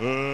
Uh,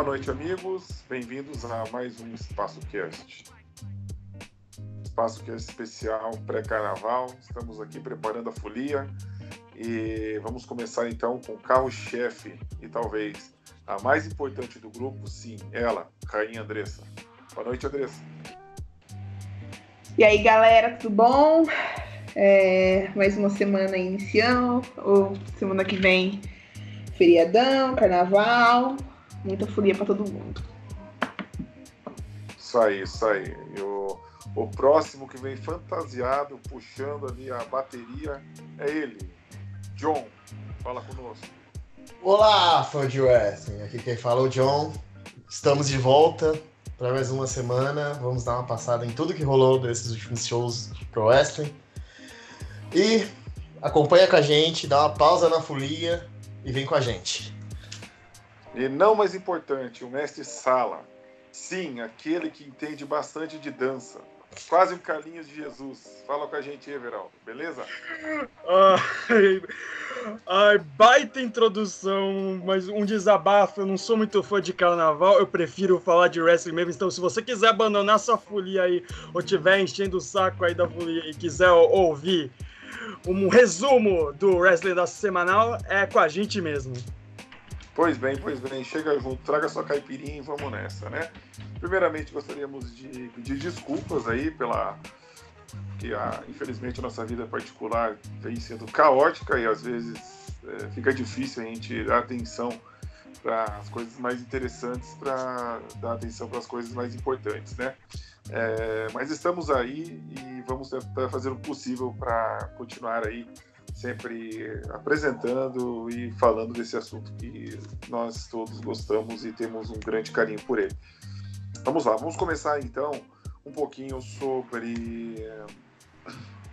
Boa noite, amigos. Bem-vindos a mais um Espaço Cast. Espaço Cast especial pré-carnaval. Estamos aqui preparando a folia e vamos começar então com o carro-chefe e talvez a mais importante do grupo, sim, ela, Rainha Andressa. Boa noite, Andressa. E aí, galera, tudo bom? É, mais uma semana iniciando, ou semana que vem, feriadão, carnaval, muita folia para todo mundo. Isso aí, isso aí. E o, próximo que vem fantasiado, puxando ali a bateria, é ele, John. Fala conosco. Olá, fã de wrestling. Aqui quem fala é o John. Estamos de volta para mais uma semana. Vamos dar uma passada em tudo que rolou desses últimos shows Pro Wrestling. E acompanha com a gente, dá uma pausa na folia e vem com a gente. E não mais importante, o mestre Sala. Sim, aquele que entende bastante de dança. Quase um Carlinhos de Jesus. Fala com a gente, Everaldo, beleza? Ai, ai, baita introdução, mas um desabafo. Eu não sou muito fã de carnaval, eu prefiro falar de wrestling mesmo. Então, se você quiser abandonar sua folia aí, ou tiver enchendo o saco aí da folia e quiser ouvir um resumo do wrestling da semanal, é com a gente mesmo. Pois bem, pois bem, chega junto, traga sua caipirinha e vamos nessa, né? Primeiramente, gostaríamos de pedir desculpas aí pela que a, infelizmente a nossa vida particular vem sendo caótica e às vezes é, fica difícil a gente dar atenção para as coisas mais interessantes, para dar atenção para as coisas mais importantes, né? É, mas estamos aí e vamos tentar fazer o possível para continuar aí sempre apresentando e falando desse assunto que nós todos gostamos e temos um grande carinho por ele. Vamos lá, vamos começar então um pouquinho sobre eh,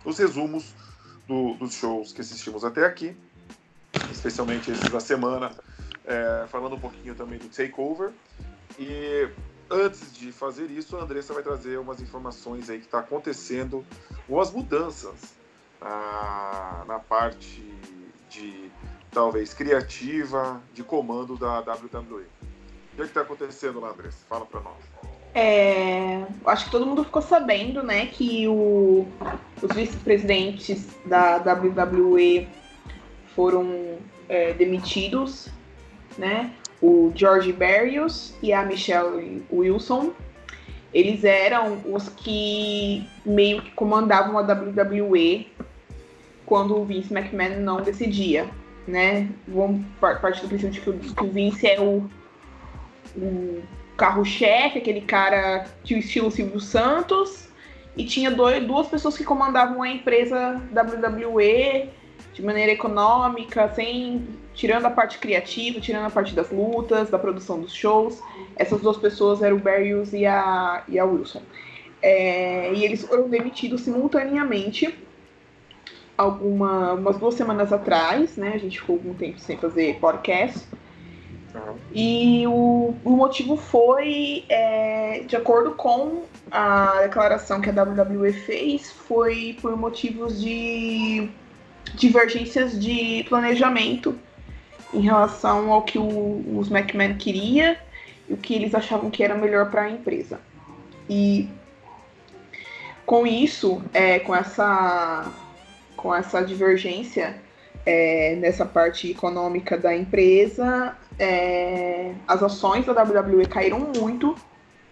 os resumos do, dos shows que assistimos até aqui, especialmente esses da semana, é, falando um pouquinho também do Takeover. E antes de fazer isso, a Andressa vai trazer umas informações aí que está acontecendo, umas mudanças na parte de talvez criativa, de comando da WWE. O que é está acontecendo lá, Andressa? Fala para nós. É, acho que todo mundo ficou sabendo, né, que o, os vice-presidentes da WWE foram é, demitidos, né? O George Barrios e a Michelle Wilson. Eles eram os que meio que comandavam a WWE quando o Vince McMahon não decidia, né? Vamos partir do princípio de que o, que o Vince é o, o carro-chefe, aquele cara que o estilo Silvio Santos, e tinha dois, duas pessoas que comandavam a empresa WWE de maneira econômica, sem tirando a parte criativa, tirando a parte das lutas, da produção dos shows. Essas duas pessoas eram o Barrios e a, e a Wilson. É, e eles foram demitidos simultaneamente alguma, umas duas semanas atrás, né? A gente ficou algum tempo sem fazer podcast. E o, o motivo foi, é, de acordo com a declaração que a WWE fez, foi por motivos de divergências de planejamento em relação ao que o, os McMahon queria e o que eles achavam que era melhor para a empresa. E com isso, é, com essa com essa divergência é, nessa parte econômica da empresa, é, as ações da WWE caíram muito.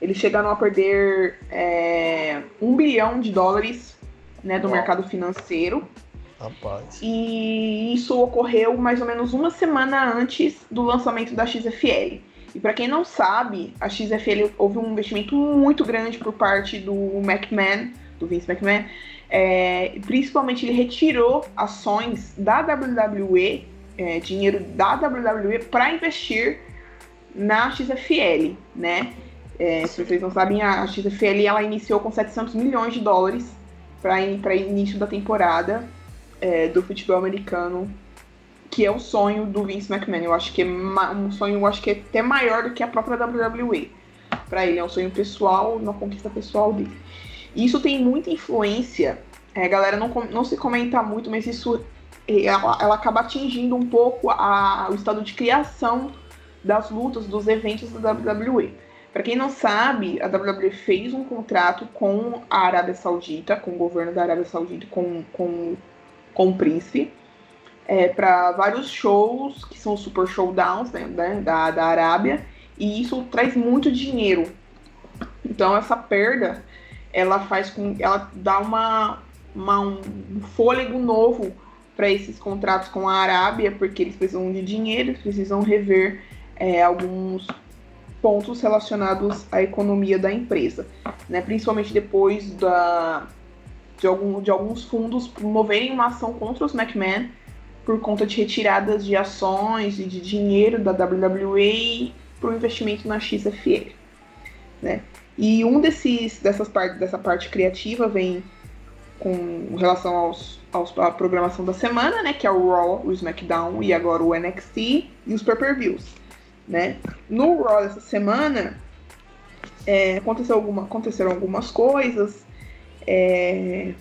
Eles chegaram a perder é, um bilhão de dólares né, do mercado financeiro. Rapaz. E isso ocorreu mais ou menos uma semana antes do lançamento da XFL. E para quem não sabe, a XFL houve um investimento muito grande por parte do McMahon, do Vince McMahon, é, principalmente ele retirou ações da WWE, é, dinheiro da WWE para investir na XFL, né? É, se vocês não sabem, a XFL ela iniciou com 700 milhões de dólares para início da temporada é, do futebol americano, que é o sonho do Vince McMahon. Eu acho que é um sonho, eu acho que é até maior do que a própria WWE. Para ele é um sonho pessoal, uma conquista pessoal dele. Isso tem muita influência. É, a galera não, não se comenta muito, mas isso ela, ela acaba atingindo um pouco a, o estado de criação das lutas, dos eventos da WWE. Para quem não sabe, a WWE fez um contrato com a Arábia Saudita, com o governo da Arábia Saudita, com, com, com o príncipe, é, para vários shows, que são super showdowns né, da, da Arábia, e isso traz muito dinheiro. Então essa perda, ela faz com, ela dá uma, uma um fôlego novo para esses contratos com a Arábia, porque eles precisam de dinheiro, eles precisam rever é, alguns pontos relacionados à economia da empresa, né? principalmente depois da, de, algum, de alguns fundos promoverem uma ação contra os McMahon por conta de retiradas de ações e de dinheiro da WWE para o investimento na XFL. Né? E um desses dessas partes dessa parte criativa vem com relação aos, aos à programação da semana, né, que é o Raw, o SmackDown e agora o NXT e os pay-per-views, né? No Raw dessa semana é, aconteceu alguma, aconteceram algumas coisas, é,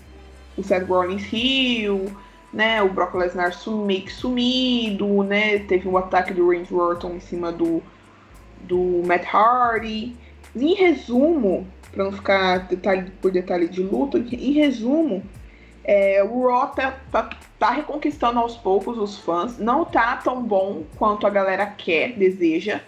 o Seth Rollins Hill, né, o Brock Lesnar meio que sumido, né, teve um ataque do Randy Orton em cima do, do Matt Hardy. Em resumo, para não ficar detalhe por detalhe de luta, em resumo, é, o Raw tá, tá, tá, reconquistando aos poucos os fãs. Não tá tão bom quanto a galera quer, deseja,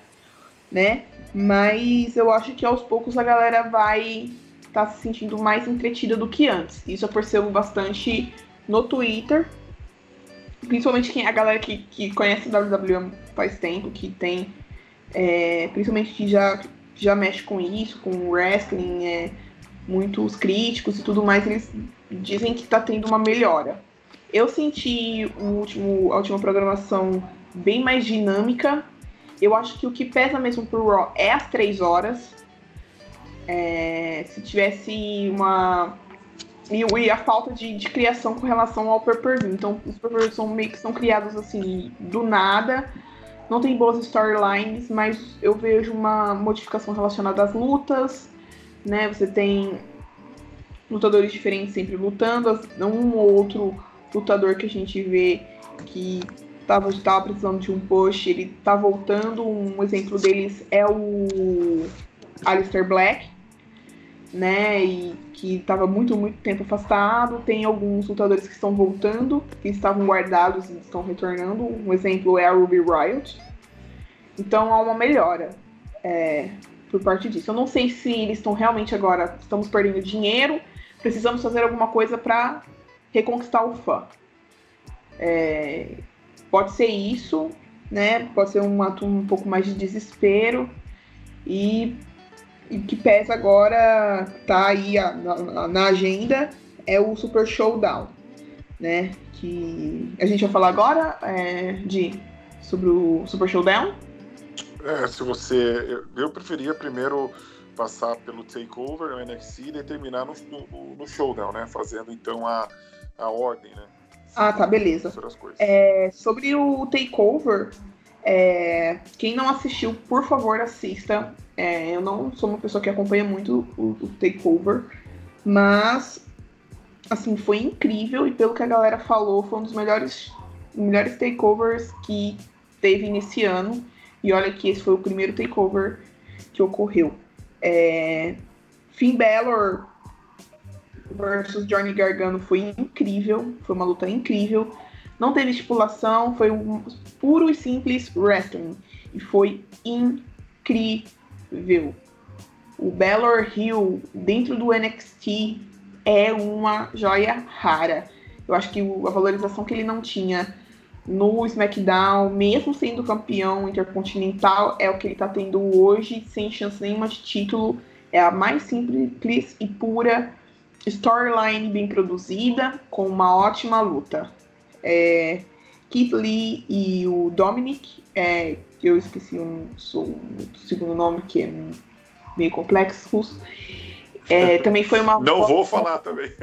né? Mas eu acho que aos poucos a galera vai tá se sentindo mais entretida do que antes. Isso eu percebo bastante no Twitter. Principalmente quem, a galera que, que conhece a WWE faz tempo, que tem. É, principalmente que já já mexe com isso, com wrestling, é, muitos críticos e tudo mais, eles dizem que está tendo uma melhora. Eu senti o último, a última programação bem mais dinâmica. Eu acho que o que pesa mesmo pro Raw é as três horas. É, se tivesse uma. E, a falta de, de, criação com relação ao pay-per-view. Então, os pay são meio que são criados assim, do nada não tem boas storylines, mas eu vejo uma modificação relacionada às lutas, né? Você tem lutadores diferentes sempre lutando, um ou outro lutador que a gente vê que tava, tava precisando de um push, ele tá voltando. Um exemplo deles é o Alistair Black, né? E que estava muito, muito tempo afastado. Tem alguns lutadores que estão voltando, que estavam guardados e estão retornando. Um exemplo é a Ruby Riot. Então há uma melhora é, por parte disso. Eu não sei se eles estão realmente agora, estamos perdendo dinheiro, precisamos fazer alguma coisa para reconquistar o fã. É, pode ser isso, né? Pode ser um ato um pouco mais de desespero e e que pesa agora, tá aí a, na, na, agenda, é o Super Showdown, né? Que a gente vai falar agora é, de sobre o Super Showdown. É, se você. Eu, preferia primeiro passar pelo Takeover no NXT e terminar no, no, no, Showdown, né? Fazendo então a, a ordem, né? Ah, tá, beleza. É, sobre o Takeover, é, quem não assistiu, por favor, assista. É, eu não sou uma pessoa que acompanha muito o, o, Takeover, mas assim foi incrível e pelo que a galera falou, foi um dos melhores, melhores takeovers que teve nesse ano. E olha que esse foi o primeiro takeover que ocorreu. É, Finn Balor versus Johnny Gargano foi incrível, foi uma luta incrível. Não teve estipulação, foi um puro e simples wrestling. E foi incrível. O Balor Hill dentro do NXT é uma joia rara. Eu acho que a valorização que ele não tinha no SmackDown, mesmo sendo campeão intercontinental, é o que ele está tendo hoje, sem chance nenhuma de título. É a mais simples e pura storyline bem produzida, com uma ótima luta é, Keith Lee e o Dominic, é, eu esqueci o, o segundo nome, que é meio complexo. É, também foi uma. Não vou falar também.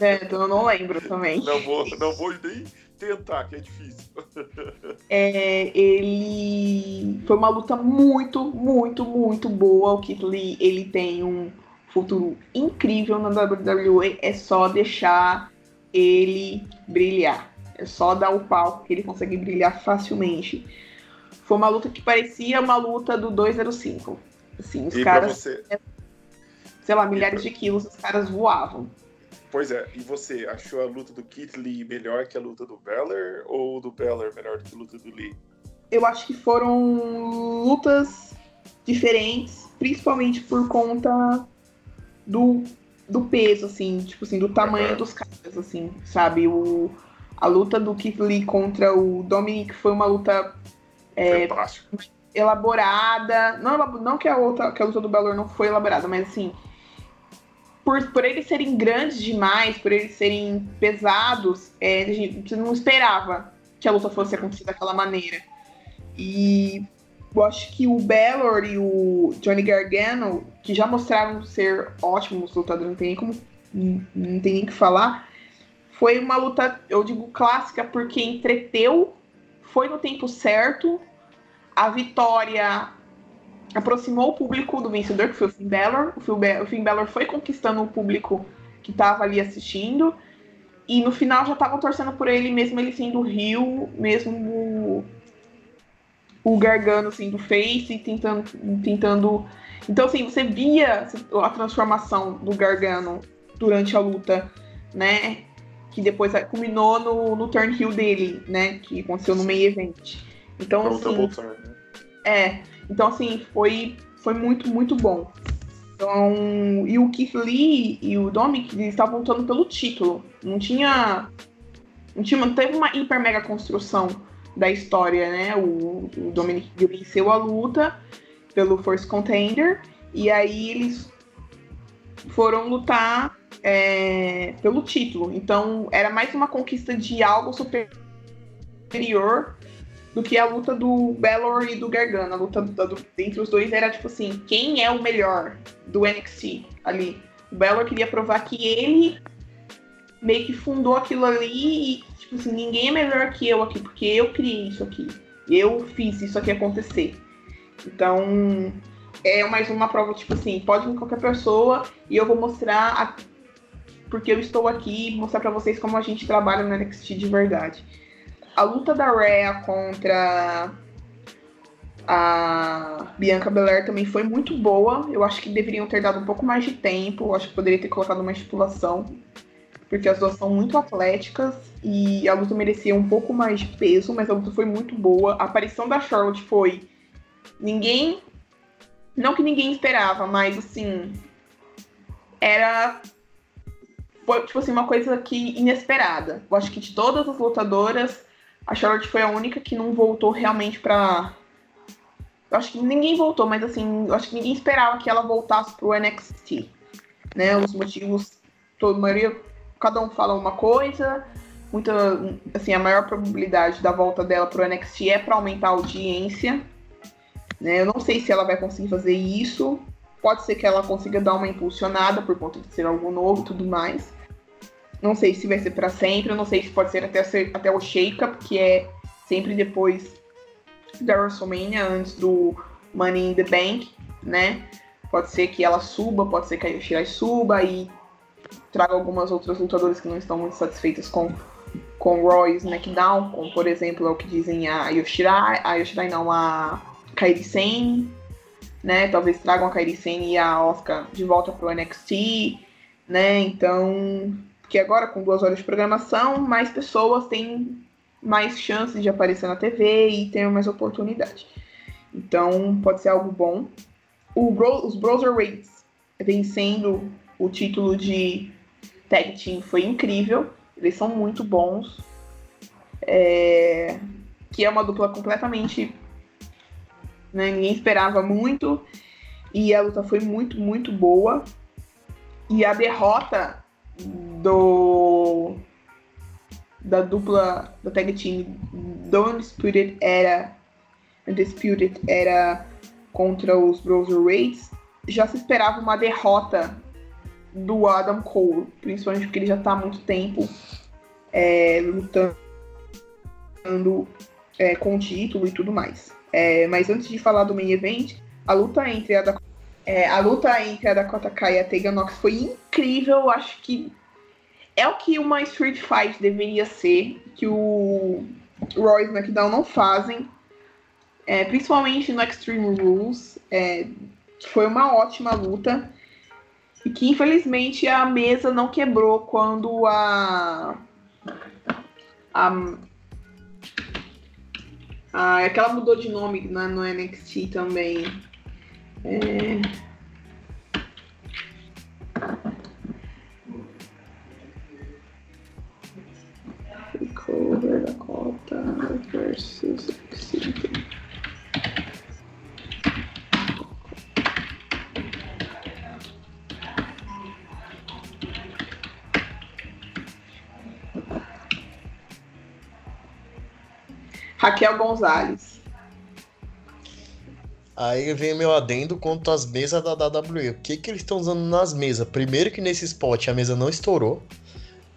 É, então eu não lembro também. Não vou, não vou nem tentar, que é difícil. É, ele foi uma luta muito, muito, muito boa. O Kit Lee, ele tem um futuro incrível na WWE. É só deixar ele brilhar. É só dar o palco que ele consegue brilhar facilmente. Foi uma luta que parecia uma luta do 205. Assim, os e caras, você... sei lá, milhares de quilos, os caras voavam. Pois é, e você achou a luta do Kit Lee melhor que a luta do Beller ou do Beller melhor que a luta do Lee? Eu acho que foram lutas diferentes, principalmente por conta do, do peso, assim, tipo assim, do tamanho uhum. dos caras, assim, sabe? O, a luta do Kit Lee contra o Dominic foi uma luta é, elaborada. Não, não que a outra, que a luta do Balor não foi elaborada, mas assim, por, por eles serem grandes demais, por eles serem pesados, é, a gente não esperava que a luta fosse acontecer daquela maneira. E eu acho que o Balor e o Johnny Gargano, que já mostraram ser ótimos lutadores, não tem nem como. Não tem nem que falar. Foi uma luta, eu digo, clássica, porque entreteu, foi no tempo certo. A vitória aproximou o público do vencedor, que foi o Finn Balor. O Finn Balor foi conquistando o público que estava ali assistindo. E no final já estavam torcendo por ele, mesmo ele sendo o Rio, mesmo o, o Gargano sendo face, tentando, tentando. Então, assim, você via a transformação do Gargano durante a luta, né? Que depois culminou no, no turn heel dele, né? Que aconteceu no meio event. Então, assim, né? é. Então, assim, foi, foi muito, muito bom. Então, e o Keith Lee e o Dominic eles estavam lutando pelo título. Não tinha. Não tinha. Teve uma hiper mega construção da história, né? O, o Dominic venceu a luta pelo First Contender. E aí eles foram lutar é, pelo título. Então era mais uma conquista de algo superior do que a luta do Balor e do Gargano. A luta do, do, entre os dois era tipo assim, quem é o melhor do NXT ali? O Balor queria provar que ele meio que fundou aquilo ali e, tipo assim, ninguém é melhor que eu aqui, porque eu criei isso aqui. Eu fiz isso aqui acontecer. Então, é mais uma prova, tipo assim, pode vir qualquer pessoa e eu vou mostrar a... porque eu estou aqui, mostrar para vocês como a gente trabalha no NXT de verdade. A luta da Rhea contra a Bianca Belair também foi muito boa. Eu acho que deveriam ter dado um pouco mais de tempo. Eu acho que poderia ter colocado uma estipulação. Porque as duas são muito atléticas e a luta merecia um pouco mais de peso, mas a luta foi muito boa. A aparição da Charlotte foi. Ninguém. Não que ninguém esperava, mas assim. Era. Foi, tipo assim, uma coisa que inesperada. Eu acho que de todas as lutadoras, a Charlotte foi a única que não voltou realmente pra. Eu acho que ninguém voltou, mas assim, eu acho que ninguém esperava que ela voltasse pro NXT. Né? Os motivos, toda maioria, cada um fala uma coisa. Muita, assim, a maior probabilidade da volta dela pro NXT é para aumentar a audiência. Né? Eu não sei se ela vai conseguir fazer isso. Pode ser que ela consiga dar uma impulsionada por conta de ser algo novo e tudo mais. Não sei se vai ser para sempre, não sei se pode ser até, até o Shake-Up, que é sempre depois da WrestleMania, antes do Money in the Bank, né? Pode ser que ela suba, pode ser que a Yoshirai suba e traga algumas outras lutadoras que não estão muito satisfeitas com com e SmackDown, como por exemplo é o que dizem a Yoshirai, a Yoshirai não, a Kairi Sane, né? Talvez tragam a Kairi Sane e a Oscar de volta pro NXT, né? Então que agora, com duas horas de programação, mais pessoas têm mais chances de aparecer na TV e ter mais oportunidade. Então, pode ser algo bom. Bro, os Browserweights vencendo o título de Tag Team foi incrível. Eles são muito bons. É, que é uma dupla completamente. Né, ninguém esperava muito. E a luta foi muito, muito boa. E a derrota do da dupla da tag team do Spirit era Undisputed era contra os Brotherweights, já se esperava uma derrota do Adam Cole, principalmente porque ele já está há muito tempo é, lutando é, com o título e tudo mais. É, mas antes de falar do main event, a luta entre a Dakota, é, a luta entre a Dakota Kai e a Tegan Nox foi incrível. Acho que é o que uma Street Fight deveria ser, que o Roy e SmackDown não fazem, é, principalmente no Extreme Rules. É, foi uma ótima luta e que infelizmente a mesa não quebrou quando a, a, a aquela mudou de nome na, no NXT também. É... Cover Dakota versus Excited. Raquel Gonzalez. Aí vem meu adendo quanto às mesas da WWE. O que, que eles estão usando nas mesas? Primeiro que nesse spot a mesa não estourou.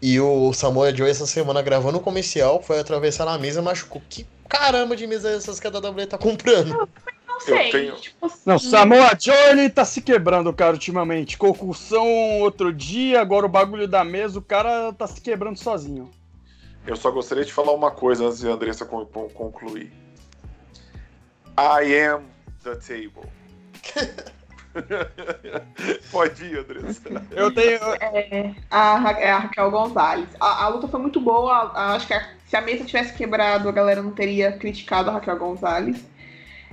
E o Samoa Joe essa semana gravando o um comercial foi atravessar a mesa e machucou. Que caramba de mesa é essas que a WWE tá comprando? Não sei. tenho- Tipo assim, Não, Samoa Joe ele tá se quebrando, cara, ultimamente. Concussão outro dia, agora o bagulho da mesa, o cara tá se quebrando sozinho. Eu só gostaria de falar uma coisa antes de a Andressa con- con- concluir. I am the table. Pode ir, Andressa. Eu tenho. é, a, Ra- é a Raquel Gonzalez. A, a luta foi muito boa. a- acho que a- se a mesa tivesse quebrado, a galera não teria criticado a Raquel Gonzalez.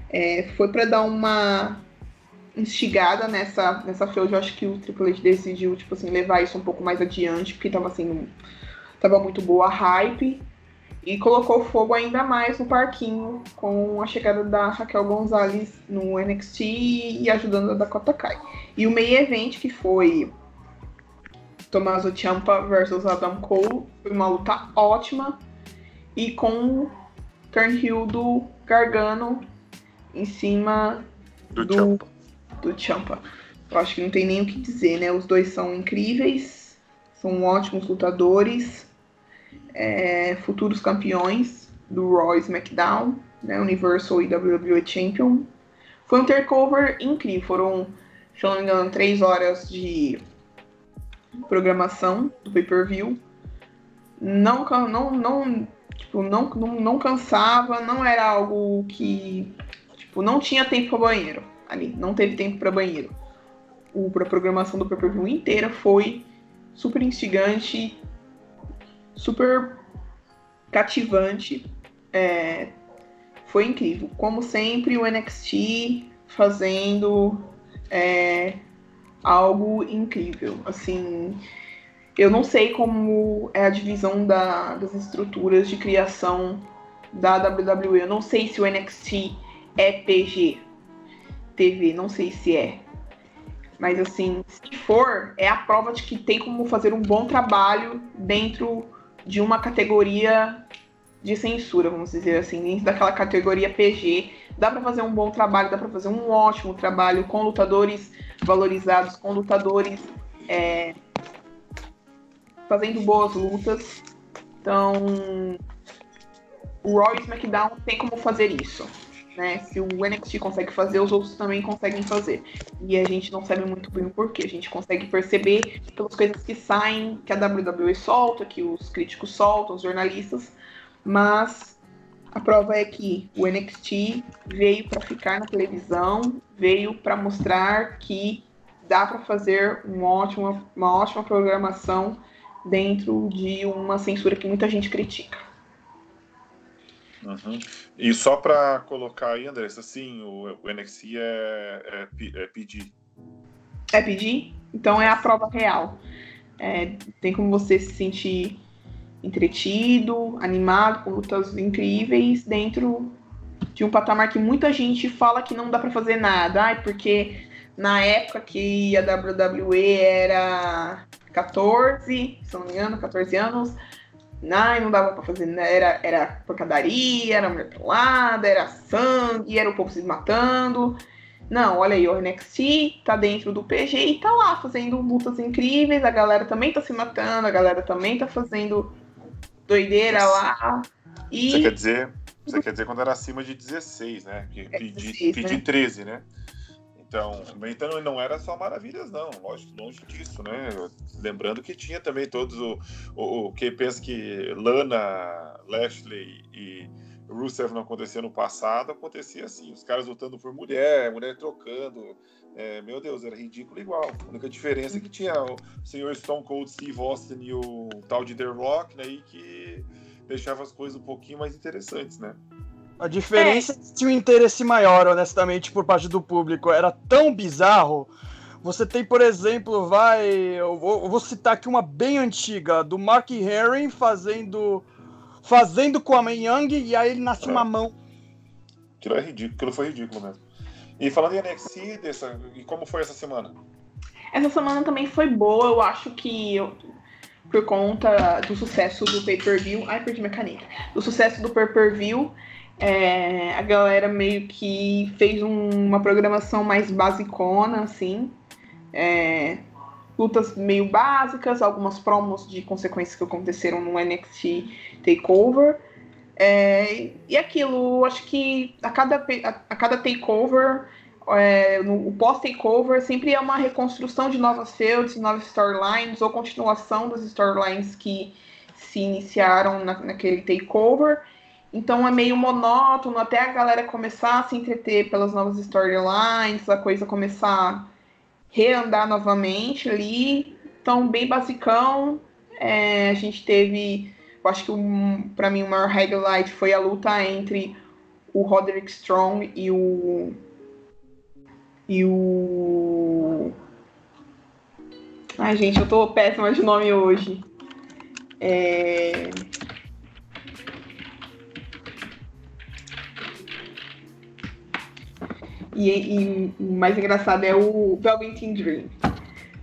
É, foi pra dar uma instigada nessa, nessa feud. Eu acho que o Triple H decidiu, tipo assim, levar isso um pouco mais adiante, porque tava assim, um- tava muito boa a hype. E colocou fogo ainda mais no parquinho com a chegada da Raquel Gonzalez no NXT e ajudando a Dakota Kai. E o meio evento que foi Tommaso Ciampa versus Adam Cole, foi uma luta ótima e com o turnhill do Gargano em cima Do, Do- Ciampa. do Ciampa. Eu acho que não tem nem o que dizer, né? Os dois são incríveis, são ótimos lutadores, é, futuros campeões do Raw e SmackDown, né? Universal e WWE Champion. Foi um takeover incrível, foram, se não me engano, três horas de programação do pay-per-view. Não, não, não, tipo, não, não, não cansava, não era algo que Tipo, não tinha tempo para banheiro ali, não teve tempo para banheiro. O, a programação do pay-per-view inteira foi super instigante, super cativante. é, foi incrível. Como sempre, o NXT fazendo é, algo incrível. Assim, eu não sei como é a divisão da- das estruturas de criação da WWE. Eu não sei se o NXT é PG TV, não sei se é. Mas assim, se for, é a prova de que tem como fazer um bom trabalho dentro de uma categoria de censura, vamos dizer assim, dentro daquela categoria PG. Dá pra fazer um bom trabalho, dá pra fazer um ótimo trabalho com lutadores valorizados, com lutadores é, fazendo boas lutas. Então, o Raw e SmackDown tem como fazer isso. Né? Se o NXT consegue fazer, os outros também conseguem fazer. E a gente não sabe muito bem o porquê. A gente consegue perceber pelas coisas que saem, que a WWE solta, que os críticos soltam, os jornalistas. Mas a prova é que o NXT veio para ficar na televisão, veio para mostrar que dá para fazer um uma ótima programação dentro de uma censura que muita gente critica. Uhum. E só pra colocar aí, Andressa, sim, o, o NXT é, é, é pedir. É pedir? Então é a prova real. É, tem como você se sentir entretido, animado, com lutas incríveis, dentro de um patamar que muita gente fala que não dá pra fazer nada. Ai, porque na época que a WWE era 14, se não me engano, 14 anos, Ai, não dava pra fazer, né? era, era porcadaria, era mulher pelada, era sangue, era o povo se matando. Não, olha aí, o NXT tá dentro do PG e tá lá fazendo lutas incríveis, a galera também tá se matando, a galera também tá fazendo doideira lá. E... Você quer dizer, você quer dizer quando era acima de 16, né? Que, É, pedi, 16, pedi né? 13, né? Então, então não era só maravilhas, não. Lógico, longe disso, né? Lembrando que tinha também todos o, o, o quem pensa que Lana, Lashley e Rusev não acontecia no passado, acontecia assim, os caras lutando por mulher, mulher trocando. É, meu Deus, era ridículo igual. A única diferença é que tinha o senhor Stone Cold Steve Austin e o tal de The Rock, né? E que deixava as coisas um pouquinho mais interessantes, né? A diferença é que tinha um interesse maior, honestamente, por parte do público. Era tão bizarro. Você tem, por exemplo, vai. Eu vou, eu vou citar aqui uma bem antiga, do Mark Herring fazendo. Fazendo com a Man Young e aí ele nasce uma mão. Aquilo é ridículo, aquilo foi ridículo mesmo. E falando em NXT, dessa, e como foi essa semana? Essa semana também foi boa, eu acho que eu- por conta do sucesso do pay-per-view. Ai, perdi minha caneta. Do sucesso do pay-per-view, é, a galera meio que fez um- uma programação mais basicona, assim. É, lutas meio básicas, algumas promos de consequências que aconteceram no NXT Takeover. É, e aquilo, acho que a cada, a, a cada takeover é, no, o pós-takeover sempre é uma reconstrução de novas feuds, novas storylines, ou continuação das storylines que se iniciaram na, naquele takeover. Então é meio monótono até a galera começar a se entreter pelas novas storylines, a coisa começar a reandar novamente ali. Então, bem basicão. É, a gente teve, eu acho que um, para mim o maior highlight foi a luta entre o Roderick Strong e o e o. Ai, gente, eu tô péssima de nome hoje. É... E, o mais engraçado é o Velveteen Dream.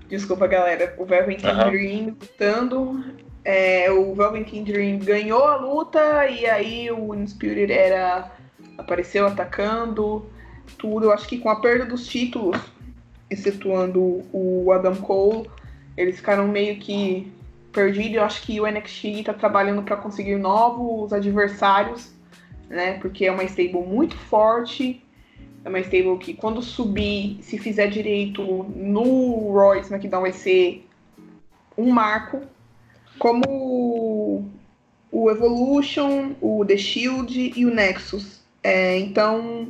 Desculpa, galera. O Velveteen Aham. Dream lutando. É, o Velveteen Dream ganhou a luta e aí o Undisputed era apareceu atacando tudo. Eu acho que com a perda dos títulos, excetuando o Adam Cole, eles ficaram meio que perdidos. Eu acho que o NXT tá trabalhando para conseguir novos adversários, né? Porque é uma stable muito forte. É uma stable que quando subir, se fizer direito no e SmackDown vai ser um marco. Como o Evolution, o The Shield e o Nexus. É, então,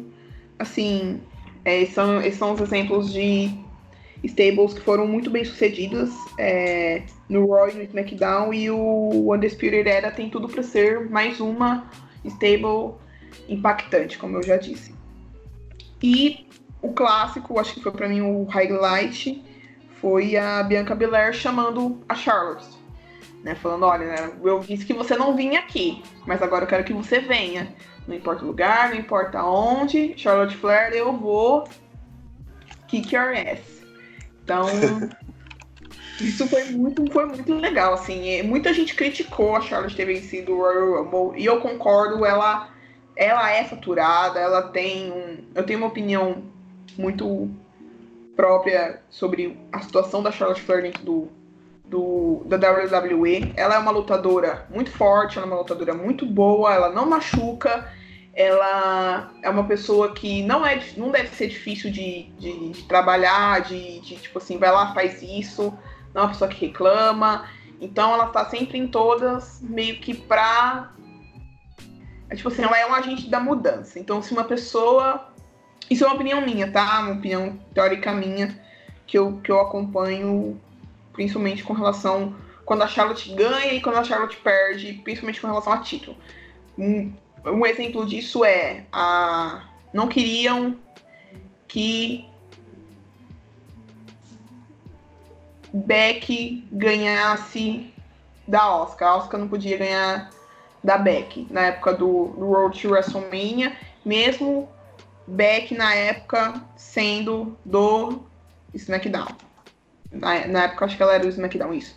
assim, é, são, esses são os exemplos de stables que foram muito bem sucedidas é, no e no SmackDown e o Undisputed Era tem tudo para ser mais uma stable impactante, como eu já disse. E o clássico, acho que foi para mim o highlight, foi a Bianca Belair chamando a Charlotte. Né, falando, olha, né, eu disse que você não vinha aqui, mas agora eu quero que você venha. Não importa o lugar, não importa onde, Charlotte Flair, eu vou kick your ass. Então, isso foi muito, foi muito legal, assim. Muita gente criticou a Charlotte ter vencido o Royal Rumble, e eu concordo, ela, ela é faturada, ela tem um... Eu tenho uma opinião muito própria sobre a situação da Charlotte Flair dentro do, do, da WWE. Ela é uma lutadora muito forte, ela é uma lutadora muito boa, ela não machuca, ela é uma pessoa que não, é, não deve ser difícil de, de, de trabalhar, de, de, tipo assim, vai lá, faz isso, não é uma pessoa que reclama. Então ela tá sempre em todas, meio que pra. É, tipo assim, ela é um agente da mudança. Então, se uma pessoa. Isso é uma opinião minha, tá? Uma opinião teórica minha, que eu, que eu acompanho principalmente com relação quando a Charlotte ganha e quando a Charlotte perde, principalmente com relação a título. Um, um exemplo disso é a não queriam que Beck ganhasse da Oscar. A Oscar não podia ganhar da Beck na época do, do Road to WrestleMania, mesmo Beck na época sendo do SmackDown. Na, na época acho que ela era do SmackDown, isso.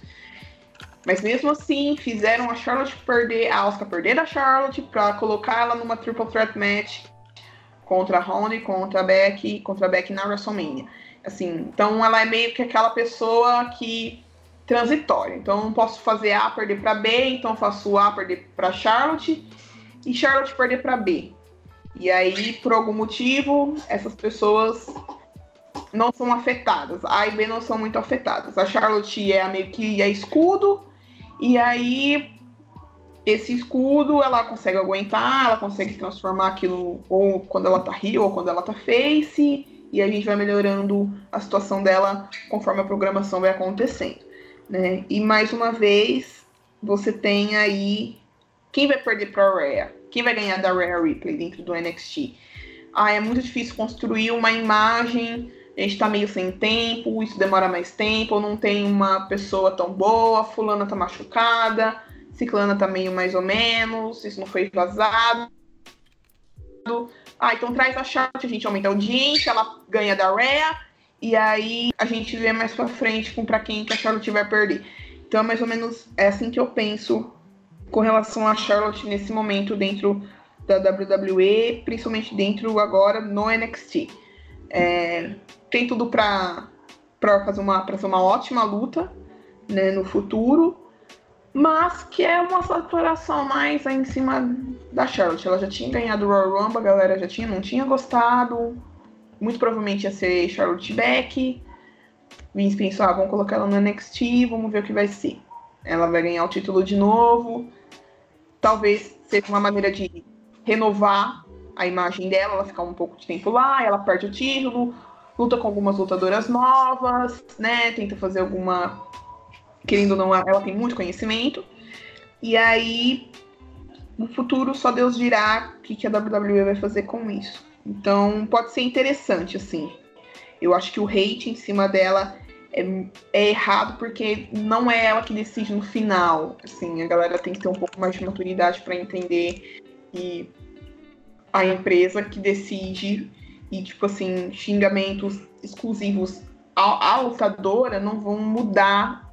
Mas mesmo assim, fizeram a Charlotte perder, a Asuka perder a Charlotte pra colocar ela numa triple threat match contra a Ronda contra a Becky, contra a Becky na WrestleMania. Assim, então ela é meio que aquela pessoa que transitória. Então não posso fazer A perder para B, então faço A perder para Charlotte e Charlotte perder para B. E aí, por algum motivo, essas pessoas não são afetadas. A e B não são muito afetadas. A Charlotte é meio que é escudo, e aí esse escudo ela consegue aguentar, ela consegue transformar aquilo ou quando ela tá heel ou quando ela tá face, e a gente vai melhorando a situação dela conforme a programação vai acontecendo. Né? E mais uma vez, você tem aí quem vai perder para a Rhea? Quem vai ganhar da Rhea Ripley dentro do NXT? Ah, é muito difícil construir uma imagem a gente tá meio sem tempo, isso demora mais tempo, não tem uma pessoa tão boa, fulana tá machucada, ciclana tá meio mais ou menos, isso não foi vazado. Ah, então traz a chat, a gente aumenta a audiência, ela ganha da Rhea, e aí a gente vê mais pra frente com pra quem que a Charlotte vai perder. Então é mais ou menos é assim que eu penso com relação a Charlotte nesse momento dentro da WWE, principalmente dentro agora no NXT. É, tem tudo para fazer uma, pra ser uma ótima luta né, no futuro, mas que é uma saturação mais em cima da Charlotte. Ela já tinha ganhado o Royal Rumble, a galera já tinha, não tinha gostado. Muito provavelmente ia ser Charlotte Beck. Vince pensou, ah, vamos colocar ela no NXT, vamos ver o que vai ser. Ela vai ganhar o título de novo. Talvez seja uma maneira de renovar a imagem dela, ela ficar um pouco de tempo lá, ela perde o título, luta com algumas lutadoras novas, né? Tenta fazer alguma. Querendo ou não, ela tem muito conhecimento. E aí, no futuro, só Deus dirá o que, que a WWE vai fazer com isso. Então, pode ser interessante, assim. Eu acho que o hate em cima dela é, é, errado porque não é ela que decide no final. Assim, a galera tem que ter um pouco mais de maturidade para entender que a empresa que decide e, tipo assim, xingamentos exclusivos à, à lutadora não vão mudar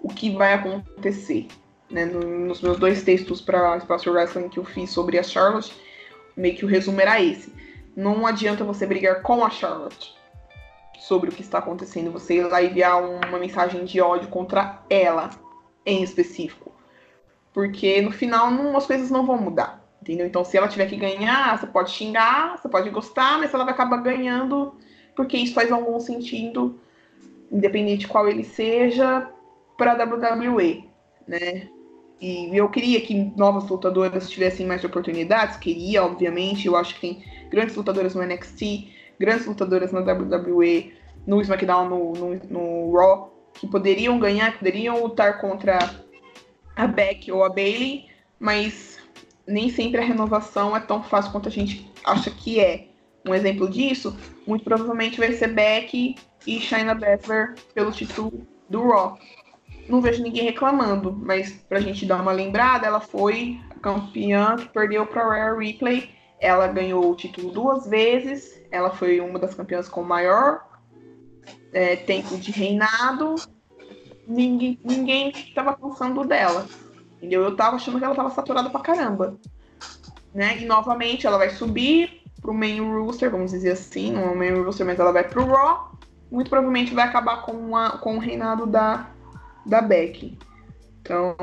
o que vai acontecer. Né? No, nos meus dois textos para Espaço Wrestling que eu fiz sobre a Charlotte, meio que o resumo era esse. Não adianta você brigar com a Charlotte sobre o que está acontecendo, você ir lá enviar uma mensagem de ódio contra ela em específico. Porque no final não, as coisas não vão mudar. Entendeu? Então, se ela tiver que ganhar, você pode xingar, você pode gostar, mas ela vai acabar ganhando porque isso faz algum sentido, independente de qual ele seja, para a WWE, né? E eu queria que novas lutadoras tivessem mais oportunidades, queria, obviamente. Eu acho que tem grandes lutadoras no NXT, grandes lutadoras na WWE, no SmackDown, no, no, no Raw, que poderiam ganhar, poderiam lutar contra a Beck ou a Bailey, mas nem sempre a renovação é tão fácil quanto a gente acha que é. Um exemplo disso, muito provavelmente vai ser Beck e Shayna Baszler pelo título do Raw. Não vejo ninguém reclamando, mas pra gente dar uma lembrada, ela foi campeã que perdeu pra Rare Replay. Ela ganhou o título duas vezes. Ela foi uma das campeãs com maior é, tempo de reinado. Ninguém, ninguém estava pensando dela. Entendeu? Eu tava achando que ela tava saturada pra caramba. Né? E novamente ela vai subir pro main roster, vamos dizer assim, não é o main roster, mas ela vai pro Raw. Muito provavelmente vai acabar com, a, com o reinado da, da Becky. Então,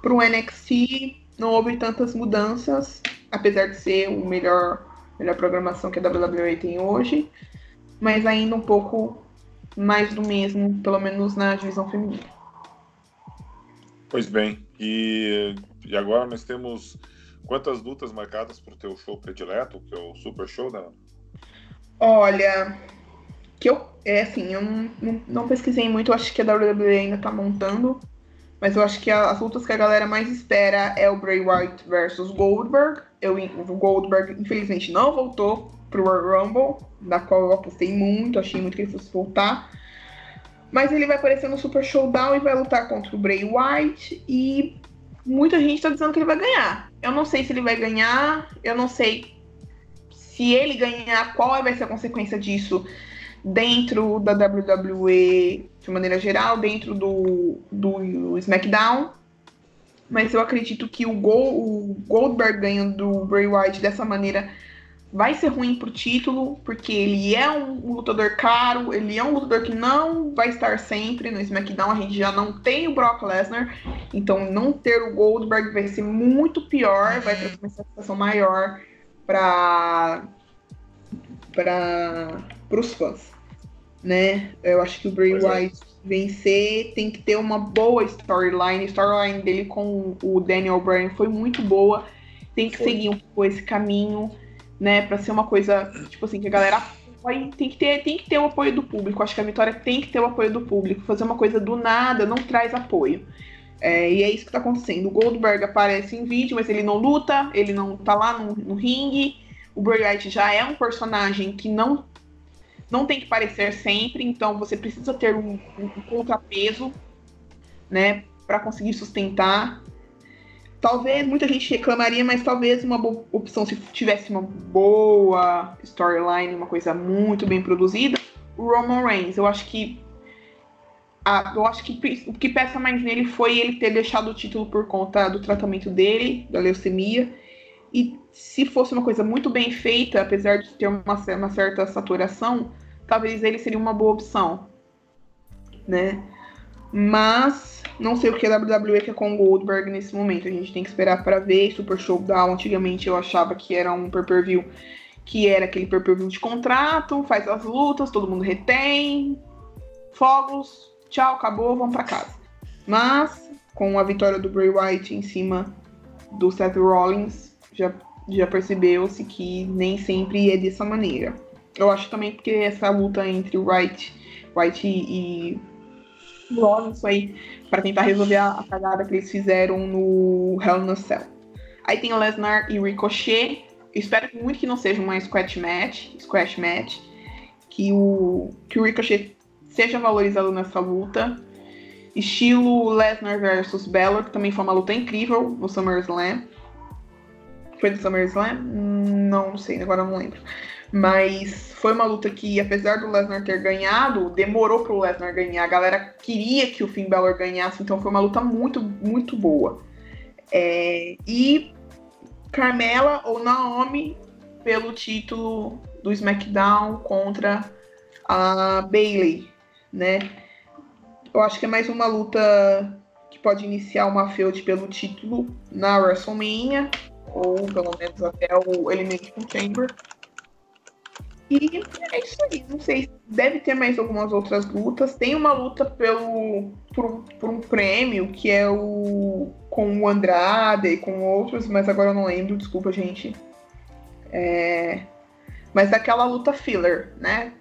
pro NXT não houve tantas mudanças, apesar de ser o melhor, melhor programação que a WWE tem hoje, mas ainda um pouco mais do mesmo, pelo menos na divisão feminina. Pois bem, e, e agora nós temos quantas lutas marcadas para o teu show predileto, que é o Super Show, né? Olha, que eu, é assim, eu não, não, não pesquisei muito, eu acho que a WWE ainda tá montando, mas eu acho que as lutas que a galera mais espera é o Bray Wyatt versus Goldberg. Eu, o Goldberg, infelizmente, não voltou pro Royal Rumble, da qual eu apostei muito, achei muito que ele fosse voltar. Mas ele vai aparecer no Super Showdown e vai lutar contra o Bray Wyatt. E muita gente tá dizendo que ele vai ganhar. Eu não sei se ele vai ganhar, eu não sei se ele ganhar, qual vai ser a consequência disso dentro da WWE de maneira geral, dentro do, do SmackDown. Mas eu acredito que o, Gol, o Goldberg ganhando do Bray Wyatt dessa maneira vai ser ruim pro título, porque ele é um, lutador caro, ele é um lutador que não vai estar sempre no SmackDown, a gente já não tem o Brock Lesnar, então não ter o Goldberg vai ser muito pior, vai ter uma satisfação maior para para os fãs, né? Eu acho que o Bray é. Wyatt. Vencer tem que ter uma boa storyline, a storyline dele com o Daniel Bryan foi muito boa, tem que foi. seguir um pouco esse caminho né, para ser uma coisa, tipo assim, que a galera tem que ter, tem que ter o apoio do público. Acho que a vitória tem que ter o apoio do público. Fazer uma coisa do nada não traz apoio. É, e é isso que tá acontecendo. O Goldberg aparece em vídeo, mas ele não luta, ele não tá lá no, no ringue. O Bray Wyatt já é um personagem que não não tem que parecer sempre, então você precisa ter um, um contrapeso, né, para conseguir sustentar talvez muita gente reclamaria, mas talvez uma opção se tivesse uma boa storyline, uma coisa muito bem produzida, o Roman Reigns. Eu acho que a, eu acho que o que peça mais nele foi ele ter deixado o título por conta do tratamento dele, da leucemia. E se fosse uma coisa muito bem feita, apesar de ter uma, uma certa saturação, talvez ele seria uma boa opção, né? Mas não sei o que a WWE quer com o Goldberg nesse momento. A gente tem que esperar para ver. Super Showdown, antigamente eu achava que era um pay-per-view que era aquele pay-per-view de contrato, faz as lutas, todo mundo retém, fogos, tchau, acabou, vamos para casa. Mas com a vitória do Bray Wyatt em cima do Seth Rollins, já, já percebeu-se que nem sempre é dessa maneira. Eu acho também porque essa luta entre o Wright, Wright e, e Rollins aí para tentar resolver a, a cagada que eles fizeram no Hell in a Cell. Aí tem o Lesnar e Ricochet. espero muito que não seja uma squash match, squash match, que o que o Ricochet seja valorizado nessa luta. Estilo Lesnar versus Balor, que também foi uma luta incrível no SummerSlam. Foi no SummerSlam? Não, não sei, agora não lembro. Mas foi uma luta que, apesar do Lesnar ter ganhado, demorou pro Lesnar ganhar. A galera queria que o Finn Balor ganhasse, então foi uma luta muito, muito boa. É, e Carmela ou Naomi pelo título do SmackDown contra a Bailey, né? Eu acho que é mais uma luta que pode iniciar uma feud pelo título na WrestleMania, ou pelo menos até o Elimination Chamber. E é isso aí. Não sei, deve ter mais algumas outras lutas. Tem uma luta pelo por, por um prêmio que é o com o Andrade e com outros, mas agora eu não lembro, desculpa, gente. É, mas daquela luta filler, né?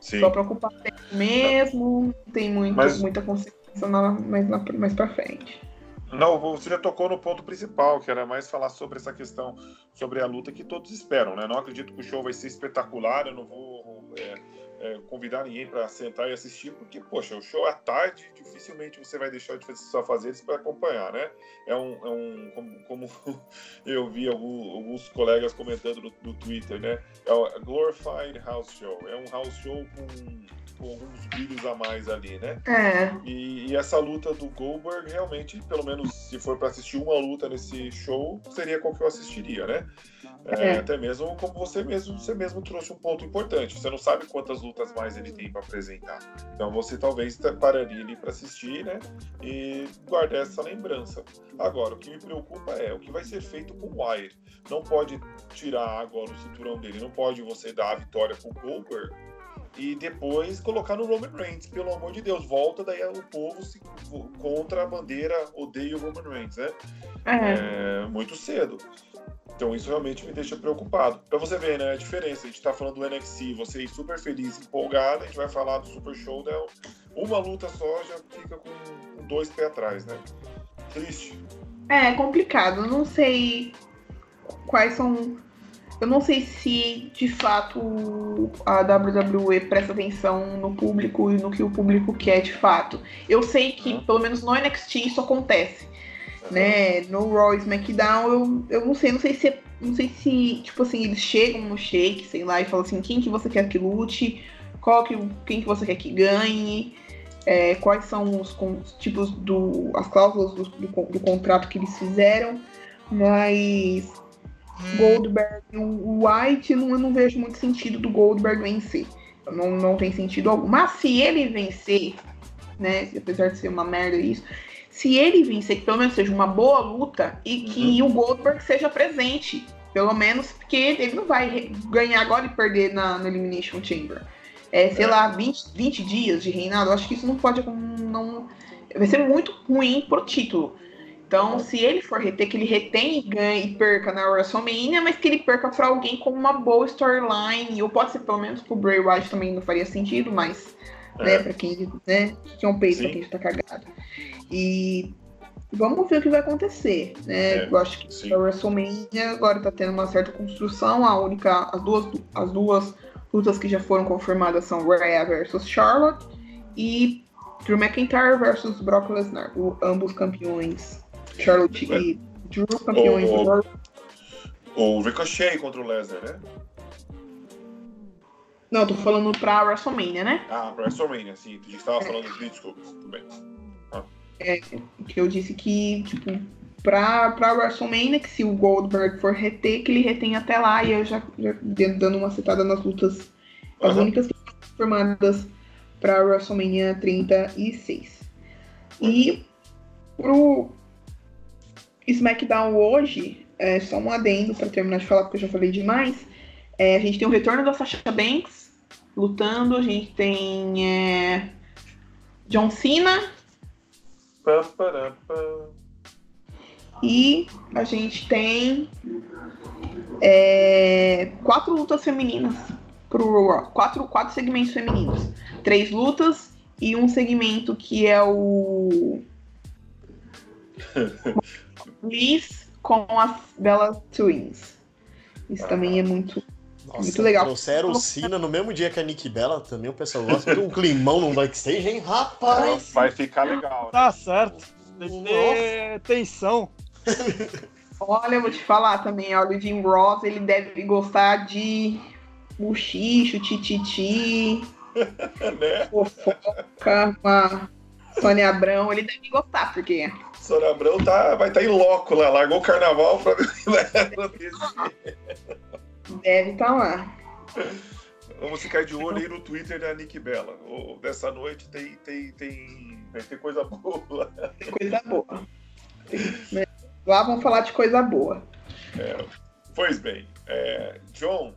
Sim. Só pra ocupar tempo mesmo, não tem muito, mas... muita consequência na, mais, na, mais pra frente. Não, você já tocou no ponto principal, que era mais falar sobre essa questão, sobre a luta que todos esperam, né? Não acredito que o show vai ser espetacular, eu não vou é, é, convidar ninguém para sentar e assistir, porque, poxa, o show à tarde, dificilmente você vai deixar de só fazer isso para acompanhar, né? É um, é um como, como eu vi alguns, colegas comentando no, no Twitter, né? É o Glorified House Show, é um house show com alguns brilhos a mais ali, né? É. E, e, essa luta do Goldberg, realmente, pelo menos se for para assistir uma luta nesse show, seria qual que eu assistiria, né? É, é. Até mesmo como você mesmo, você mesmo trouxe um ponto importante. Você não sabe quantas lutas mais ele tem para apresentar. Então você talvez pararia ali para assistir, né? E guardar essa lembrança. Agora, o que me preocupa é o que vai ser feito com o Wire. Não pode tirar água no cinturão dele, não pode você dar a vitória pro Goldberg e depois colocar no Roman Reigns, pelo amor de Deus, volta daí o povo se, contra a bandeira odeia o Roman Reigns, né? É. é. muito cedo. Então isso realmente me deixa preocupado. Pra você ver, né, a diferença, a gente tá falando do NXT, você super feliz, empolgado, a gente vai falar do Super Showdown, uma luta só já fica com dois pés atrás, né? Triste. É, complicado, não sei quais são eu não sei se de fato a WWE presta atenção no público e no que o público quer de fato. Eu sei que, pelo menos no NXT, isso acontece. Né? No Raw SmackDown, eu, eu não sei, não sei se não sei se, tipo assim, eles chegam no shake, sei lá, e falam assim, quem que você quer que lute, qual que, quem que você quer que ganhe, é, quais são os, os, tipos do. as cláusulas do, do, do, contrato que eles fizeram, mas Goldberg e o White não, eu não vejo muito sentido do Goldberg vencer. Não, não tem sentido algum. Mas se ele vencer, né? Apesar de ser uma merda isso, se ele vencer, que pelo menos seja uma boa luta e que uhum. o Goldberg seja presente. Pelo menos, porque ele não vai ganhar agora e perder na, Elimination Chamber. É, sei é. lá, 20, 20 dias de reinado. Acho que isso não pode. Não, vai ser muito ruim pro título. Então, se ele for reter, que ele retém e ganhe e perca na WrestleMania, mas que ele perca para alguém com uma boa storyline, ou pode ser pelo menos pro Bray Wyatt também não faria sentido, mas, né, é. né, pra quem, né, que é um peito pra quem já tá cagado. E vamos ver o que vai acontecer, né, é, eu acho que sim. a WrestleMania agora tá tendo uma certa construção, a única, as duas, as duas lutas que já foram confirmadas são Rhea versus Charlotte e Drew McIntyre versus Brock Lesnar, ambos campeões Charlotte e Drew campeões o, o, o Ricochet contra o Lesnar, né? Não, tô falando pra WrestleMania, né? Ah, pra WrestleMania, sim. A gente tava é. falando de desculpa, tudo bem. Ah. É, que eu disse que, tipo, pra, pra WrestleMania, que se o Goldberg for reter, que ele retém até lá, e eu já, já dando uma citada nas lutas, as uhum. únicas que foram formadas pra WrestleMania 36. E pro, SmackDown hoje, é, só um adendo para terminar de falar, porque eu já falei demais. É, a gente tem o retorno da Sasha Banks lutando, a gente tem é, John Cena. E a gente tem é, quatro lutas femininas pro Raw. Quatro, quatro segmentos femininos. Três lutas e um segmento que é o. Liz com as Bella Twins. Isso também é muito, Nossa, muito legal. Trouxeram o Cena no mesmo dia que a Nick Bella também, o pessoal gosta de um climão no backstage, hein? Rapaz! Vai ficar legal. Né? Tá certo. Tem que ter tensão. Olha, eu vou te falar também, olha, o Jim Ross, ele deve gostar de buchicho, tititi, né? fofoca, uma Sônia Abrão, ele deve gostar, porque Sônia Abrão tá, vai estar tá em loco lá, largou o carnaval pra Deve estar tá lá. Vamos ficar de olho aí no Twitter da Nick Bella. dessa noite tem, tem, tem, vai ter coisa boa. Tem coisa boa. Lá vamos falar de coisa boa. É, pois bem, é, John,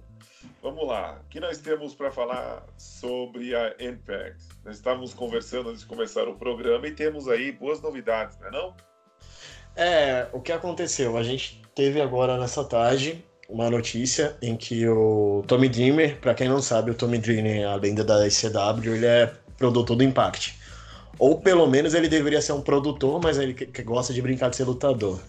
vamos lá. O que nós temos para falar sobre a Impact? Nós estávamos conversando antes de começar o programa e temos aí boas novidades, não é não? É, o que aconteceu? A gente teve agora nessa tarde uma notícia em que o Tommy Dreamer, para quem não sabe, o Tommy Dreamer, além da ICW, ele é produtor do Impact. Ou pelo menos ele deveria ser um produtor, mas ele que, que gosta de brincar de ser lutador.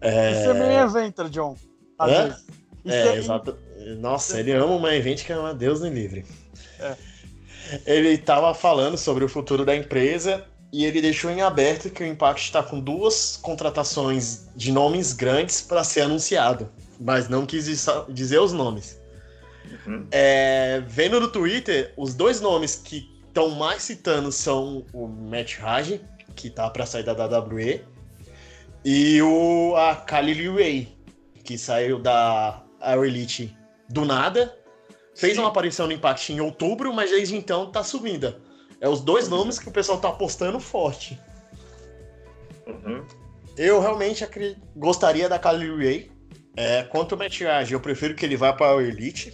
É... Isso é meio evento, John. Às é, é, é exato. Nossa, ele ama uma evento que é uma Deus me livre. É ele estava falando sobre o futuro da empresa e ele deixou em aberto que o Impact está com duas contratações de nomes grandes para ser anunciado, mas não quis dizer os nomes. Uhum. É, vendo no Twitter, os dois nomes que estão mais citando são o Matt Raj, que tá para sair da WWE, e o a Kali Ray, que saiu da Air Elite do nada Fez Sim. uma aparição no Impact em outubro, mas desde então tá subindo. É os dois nomes que o pessoal tá apostando forte. Uhum. Eu realmente gostaria da Kylie Ray. É, quanto ao Matt Raj, eu prefiro que ele vá para o Elite.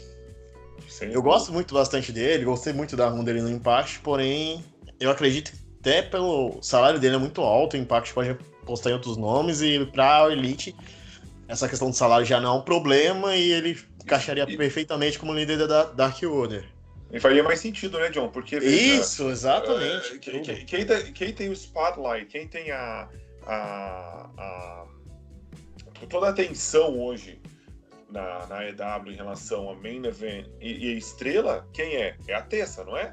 Sim. Eu gosto muito bastante dele, gostei muito da run dele no Impact, porém, eu acredito que até pelo salário dele é muito alto, o Impact pode apostar em outros nomes, e para a Elite, essa questão de salário já não é um problema, e ele encaixaria e... perfeitamente como líder da Dark Order. E faria mais sentido, né, John? Porque veja, Isso, exatamente. Uh, quem, quem, quem, tem, o spotlight, quem tem a, a, a toda a atenção hoje na, na EW em relação a main event e, e a estrela, quem é? É a Tessa, não é?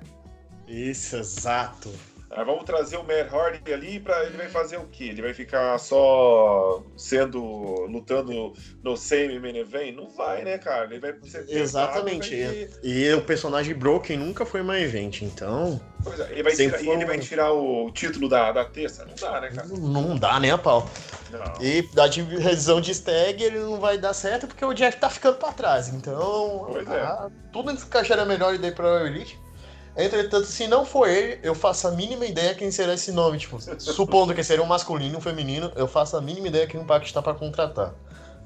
Isso, exato. Ah, vamos trazer o Matt Hardy ali para ele vai fazer o quê? Ele vai ficar só sendo lutando no semi main event? Não vai, né, cara? Ele vai ser Exatamente. pesado, vai- E o personagem Broken nunca foi main event, então Pois é, ele vai tirar, e ele foi vai tirar o título da, da terça? Não dá, né, cara? não dá nem a pau. Não. E da divisão de stag ele não vai dar certo porque o Jeff tá ficando pra trás. Então, Pois é. ah, tudo encaixaria melhor ideia pra o Elite. Entretanto, se não for ele, eu faço a mínima ideia quem será esse nome. Tipo, supondo que seria um masculino, um feminino, eu faço a mínima ideia que o Impact está pra contratar.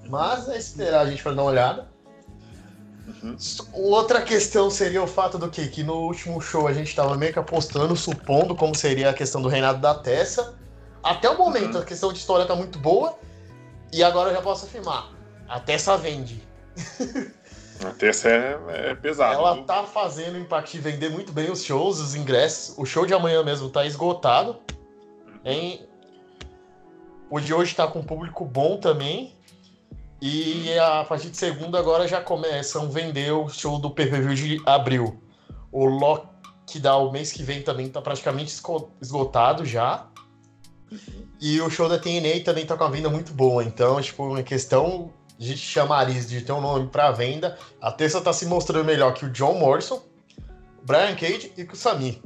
Mas é esperar a gente pra dar uma olhada. Uhum. Outra questão seria o fato do quê? Que no último show a gente tava meio que apostando, supondo como seria a questão do reinado da Tessa. Até o momento Uhum. a questão de história tá muito boa. E agora eu já posso afirmar. A Tessa vende. A terça é, é pesado. Ela viu? tá fazendo o Impact vender muito bem os shows, os ingressos. O show de amanhã mesmo tá esgotado. Hein? O de hoje tá com público bom também. E a partir de segunda agora já começam a vender o show do PPV de abril. O Lockdown mês que vem também tá praticamente esgotado já. E o show da TNA também tá com a venda muito boa. Então, tipo, uma questão de chamariz de ter um nome pra venda. A terça tá se mostrando melhor que o John Morrison, o Brian Cage e que o Sami.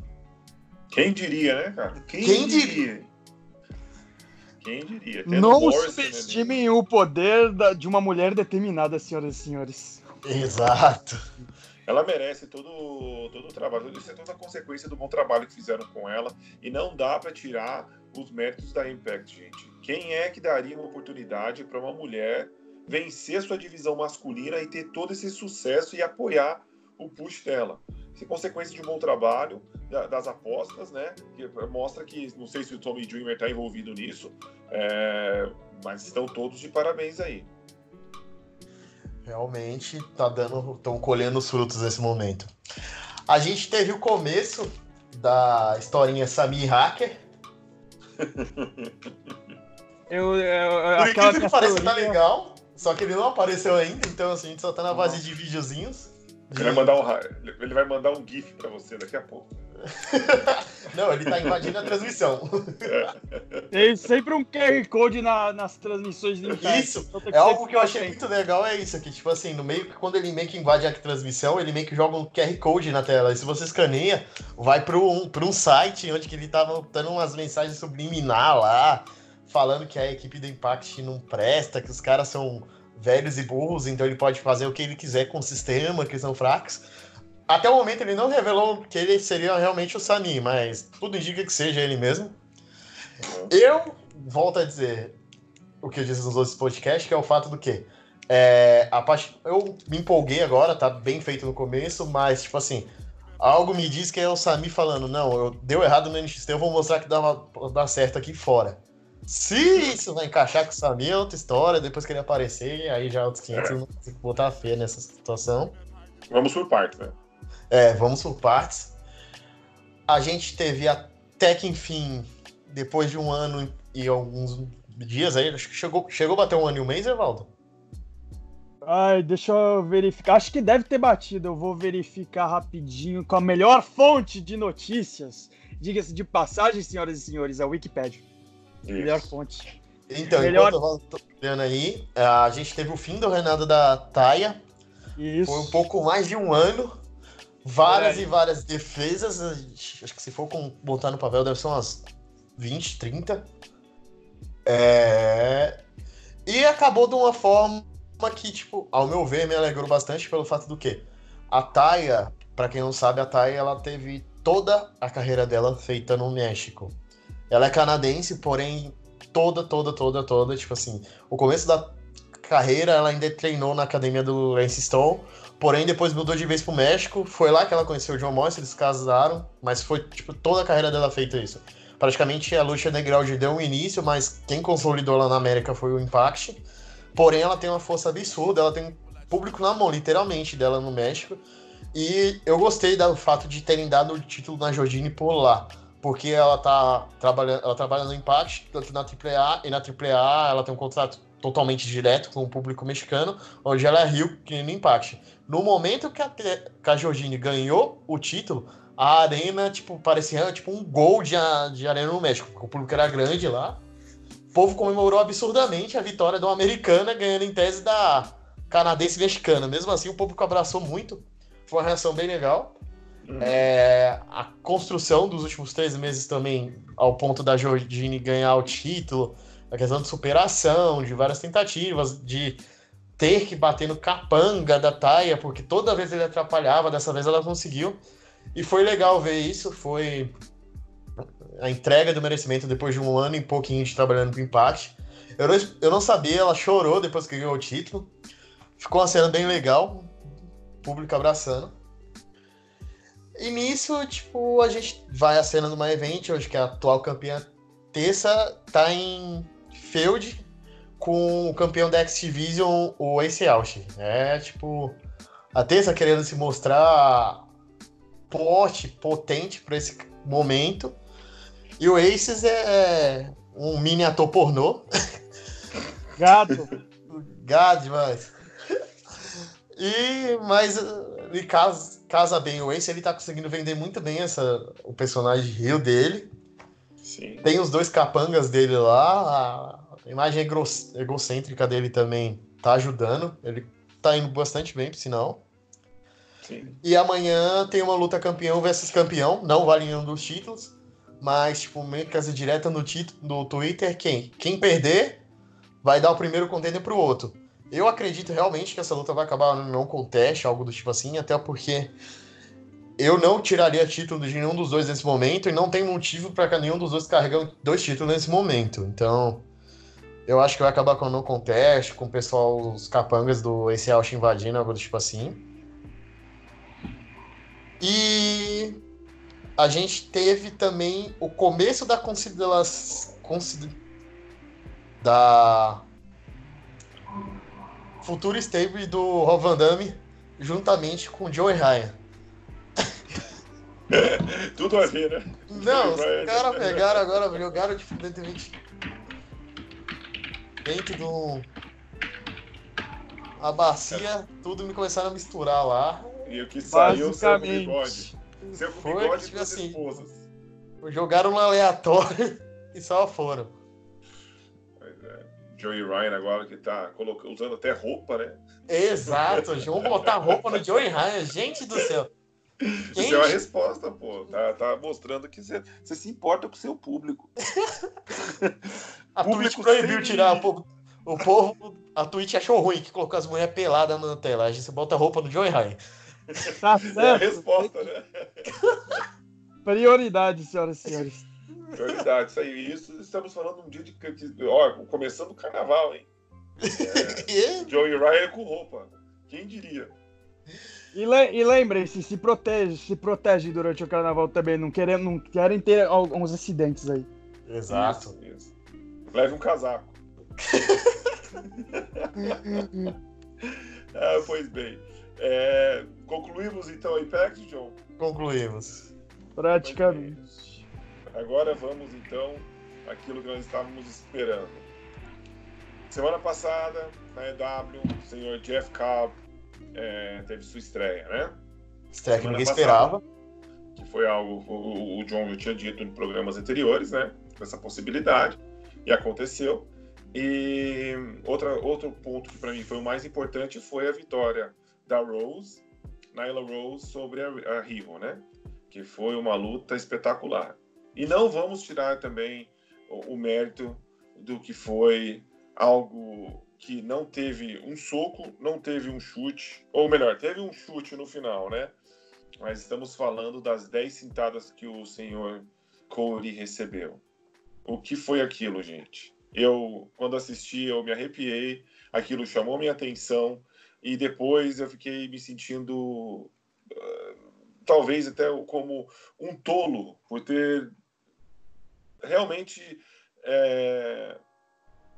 Quem diria, né, cara? Quem, Quem diria? Quem diria? Tendo Não Morrison, né, subestimem o poder da- de uma mulher determinada, senhoras e senhores. Exato. Ela merece todo, todo o trabalho, isso é toda a consequência do bom trabalho que fizeram com ela. E não dá pra tirar os méritos da Impact, gente. Quem é que daria uma oportunidade pra uma mulher vencer sua divisão masculina e ter todo esse sucesso e apoiar o push dela? Isso é consequência de um bom trabalho da- das apostas, né? Que mostra que, não sei se o Tommy Dreamer está envolvido nisso, é, mas estão todos de parabéns aí. Realmente tá dando. estão colhendo os frutos nesse momento. A gente teve o começo da historinha Sami Hacker. Eu, eu, Por aquela incrível que pareça, tá legal. Só que ele não apareceu ainda, então assim, a gente só tá na base de videozinhos. Ele vai mandar um, ele vai mandar um GIF para você daqui a pouco. Não, ele tá invadindo a transmissão. Tem sempre um QR Code na- nas transmissões de Impact. Isso, Então tem que É algo que eu achei atento. muito legal, é isso, que tipo assim, no meio que quando ele meio que invade a transmissão, ele meio que joga um QR Code na tela. E se você escaneia, vai para um, pra um site onde que ele tava dando umas mensagens subliminar lá, falando que a equipe do Impact não presta, que os caras são velhos e burros, então ele pode fazer o que ele quiser com o sistema, que eles são fracos. Até o momento ele não revelou que ele seria realmente o Sami, mas tudo indica que seja ele mesmo. Eu volto a dizer o que eu disse nos outros podcasts, que é o fato do quê? É, a parte, eu me empolguei agora, tá bem feito no começo, mas, tipo assim, algo me diz que é o Sami falando, não, eu, deu errado no NXT, eu vou mostrar que dá, uma- dá certo aqui fora. Se isso vai encaixar com o Sami, é outra história, depois que ele aparecer, aí já é outros 500, eu não botar a fé nessa situação. Vamos por partes, né? É, vamos por partes. A gente teve até que enfim, depois de um ano e alguns dias aí, acho que chegou, chegou a bater um ano e um mês, Evaldo? Ai, deixa eu verificar. Acho que deve ter batido. Eu vou verificar rapidinho com a melhor fonte de notícias. Diga-se de passagem, senhoras e senhores, a Wikipedia. Melhor fonte. Então, Melhor- enquanto eu tô olhando aí, a gente teve o fim do reinado da Taia. Isso. Foi um pouco mais de um ano. Várias aí. e várias defesas. Acho que se for com- botar no papel, deve ser umas 20, 30. É... E acabou de uma forma que, tipo, ao meu ver, me alegrou bastante pelo fato do quê? A Taia, pra quem não sabe, a Taia ela teve toda a carreira dela feita no México. Ela é canadense, porém, toda, toda, toda, toda, tipo assim, o começo da carreira ela ainda treinou na academia do Lance Stone, porém depois mudou de vez pro México, foi lá que ela conheceu o John Morris, eles casaram, mas foi, tipo, toda a carreira dela feita isso. Praticamente a luta underground deu um início, mas quem consolidou lá na América foi o Impact. Porém, ela tem uma força absurda, ela tem público na mão, literalmente, dela no México. E eu gostei do fato de terem dado o título na Jordine por lá. Porque ela tá trabalhando, ela trabalha no Impact, tanto na AAA, e na AAA ela tem um contrato totalmente direto com o público mexicano, onde ela é Rio que no Impact. No momento que a, que a Jordine ganhou o título, a arena, tipo, parecia tipo um gol de, de arena no México, porque o público era grande lá. O povo comemorou absurdamente a vitória de uma americana ganhando em tese da canadense mexicana. Mesmo assim, o público abraçou muito. Foi uma reação bem legal. É, a construção dos últimos três meses também, ao ponto da Jordine ganhar o título, a questão de superação, de várias tentativas, de ter que bater no capanga da Taia, porque toda vez ele atrapalhava, dessa vez ela conseguiu. E foi legal ver isso, foi a entrega do merecimento depois de um ano e pouquinho de trabalhando pro empate. Eu não, eu não sabia, ela chorou depois que ganhou o título. Ficou uma cena bem legal, público abraçando. E nisso, tipo, a gente vai à cena do My Event, hoje que é a atual campeã Tessa tá em feud com o campeão da X-Division, o Ace Out. É, tipo, a Tessa querendo se mostrar forte, potente para esse momento. E o Aces é um mini ator pornô. Gado. Gado demais. E, mas ele casa, casa bem o Ace, ele tá conseguindo vender muito bem essa, o personagem Rio dele. Sim. Tem os dois capangas dele lá, a imagem egocêntrica dele também tá ajudando. Ele tá indo bastante bem, por sinal. Sim. E amanhã tem uma luta campeão versus campeão, não vale nenhum dos títulos, mas tipo, meio que essa direta no, no Twitter, quem? Quem perder vai dar o primeiro contender pro outro. Eu acredito realmente que essa luta vai acabar não conteste, algo do tipo assim, até porque eu não tiraria título de nenhum dos dois nesse momento e não tem motivo para nenhum dos dois carregue dois títulos nesse momento. Então, eu acho que vai acabar com não conteste, com o pessoal, os capangas do Ace Out invadindo, algo do tipo assim. E a gente teve também o começo da consideração consider, da futura stable do Rob Van Damme juntamente com Joey Ryan. Tudo a ver, né? Não, os caras pegaram agora, jogaram diferentemente dentro de um. A bacia, tudo me começaram a misturar lá. E o que saiu seu bigode. Seu Foi, bigode tipo assim, esposas. Jogaram um aleatório e só foram. Joey Ryan agora que tá usando até roupa, né? Exato, vamos botar roupa no Joey Ryan, gente do céu. Quem... Isso é uma resposta, pô. Tá, tá mostrando que você, você se importa com o seu público. a Twitch proibiu sem... tirar o povo. O povo, a Twitch achou ruim que colocou as mulheres peladas na tela. A gente bota a roupa no Joey Ryan. Tá certo. É a resposta, né? Prioridade, senhoras e senhores. Prioridade, isso aí. Isso estamos falando um dia de. Ó, começando o carnaval, hein? É, Joey Ryan com roupa. Quem diria? E, le e lembrem-se, se protege, se protege durante o carnaval também. Não querem, não querem ter alguns acidentes aí. Exato. Isso, isso. Leve um casaco. ah, pois bem. É, concluímos então a Impact, John? Concluímos. Praticamente. Agora vamos então aquilo que nós estávamos esperando. Semana passada, na EW, o senhor Jeff Cobb é, teve sua estreia, né? Estreia que ninguém passada, esperava. Que foi algo o, o John já tinha dito em programas anteriores, né? Essa possibilidade. E aconteceu. E outra, outro ponto que para mim foi o mais importante foi a vitória da Rose, Nyla Rose, sobre a, a né? Que foi uma luta espetacular. E não vamos tirar também o, o mérito do que foi algo que não teve um soco, não teve um chute, ou melhor, teve um chute no final, né? Mas estamos falando das 10 cintadas que o senhor Corey recebeu. O que foi aquilo, gente? Eu, quando assisti, eu me arrepiei, aquilo chamou minha atenção, e depois eu fiquei me sentindo uh, talvez até como um tolo por ter realmente é,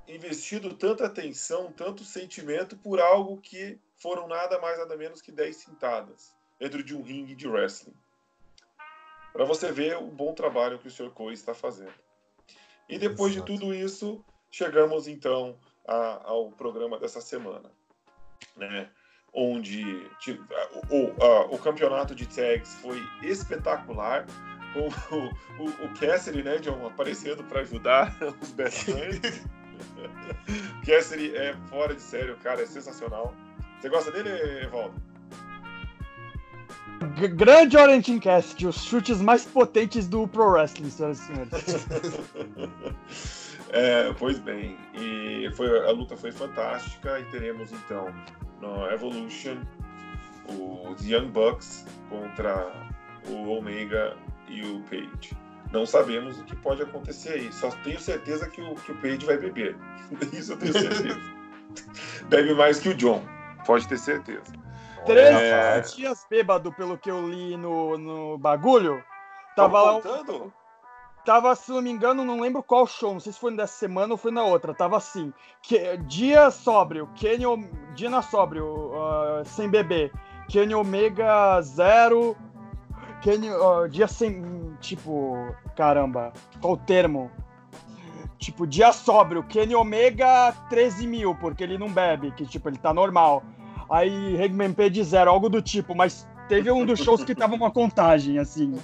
investido tanta atenção, tanto sentimento por algo que foram nada mais nada menos que 10 cintadas dentro de um ringue de wrestling. Para você ver o bom trabalho que o Sr. Cole está fazendo. E depois Exato. de tudo isso, chegamos então a, ao programa dessa semana. Né? onde tipo, o, o, o, campeonato de tags foi espetacular. O, o, o Cassidy, né, John, aparecendo para ajudar os best friends. Cassidy é fora de sério, cara, é sensacional. Você gosta dele, Evaldo? G grande Orientin Cassidy, os chutes mais potentes do Pro Wrestling, senhoras e senhores. é, pois bem, e foi, a luta foi fantástica e teremos então no Evolution os Young Bucks contra o Omega e o Page. Não sabemos o que pode acontecer aí. Só tenho certeza que o, que o Page vai beber. Isso eu tenho certeza. Bebe mais que o John. Pode ter certeza. 13 é... dias bêbado, pelo que eu li no, no bagulho. Tava lá. Tava, se não me engano, não lembro qual show, não sei se foi dessa semana ou foi na outra. Tava assim: que, dia sóbrio, Kenny, dia na sóbrio, uh, sem beber. Kenny Omega zero. Kenny, uh, dia sem. Tipo, caramba, qual o termo? Tipo, dia sóbrio, Kenny Omega 13 mil, porque ele não bebe, que tipo, ele tá normal. Aí Hangman Page zero, algo do tipo, mas teve um dos shows que tava uma contagem, assim.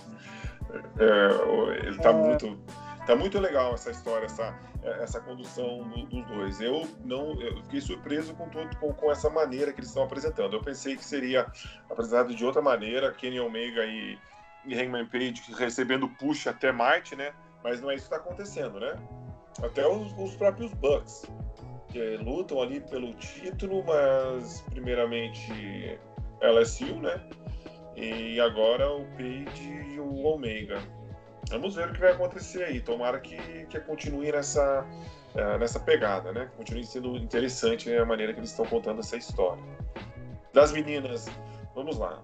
É, ele tá é... muito. Tá muito legal essa história, essa, essa condução do, dos dois. Eu não eu fiquei surpreso com, todo, com, com, essa maneira que eles estão apresentando. Eu pensei que seria apresentado de outra maneira, Kenny Omega e, e Hangman Page recebendo push até Marte, né? Mas não é isso que está acontecendo, né? Até os, os próprios Bucks, que lutam ali pelo título, mas primeiramente LSU, né? E agora o Page e o Omega. Vamos ver o que vai acontecer aí. Tomara que, que continue nessa, uh, nessa pegada, né? Continue sendo interessante a maneira que eles estão contando essa história. Das meninas, vamos lá.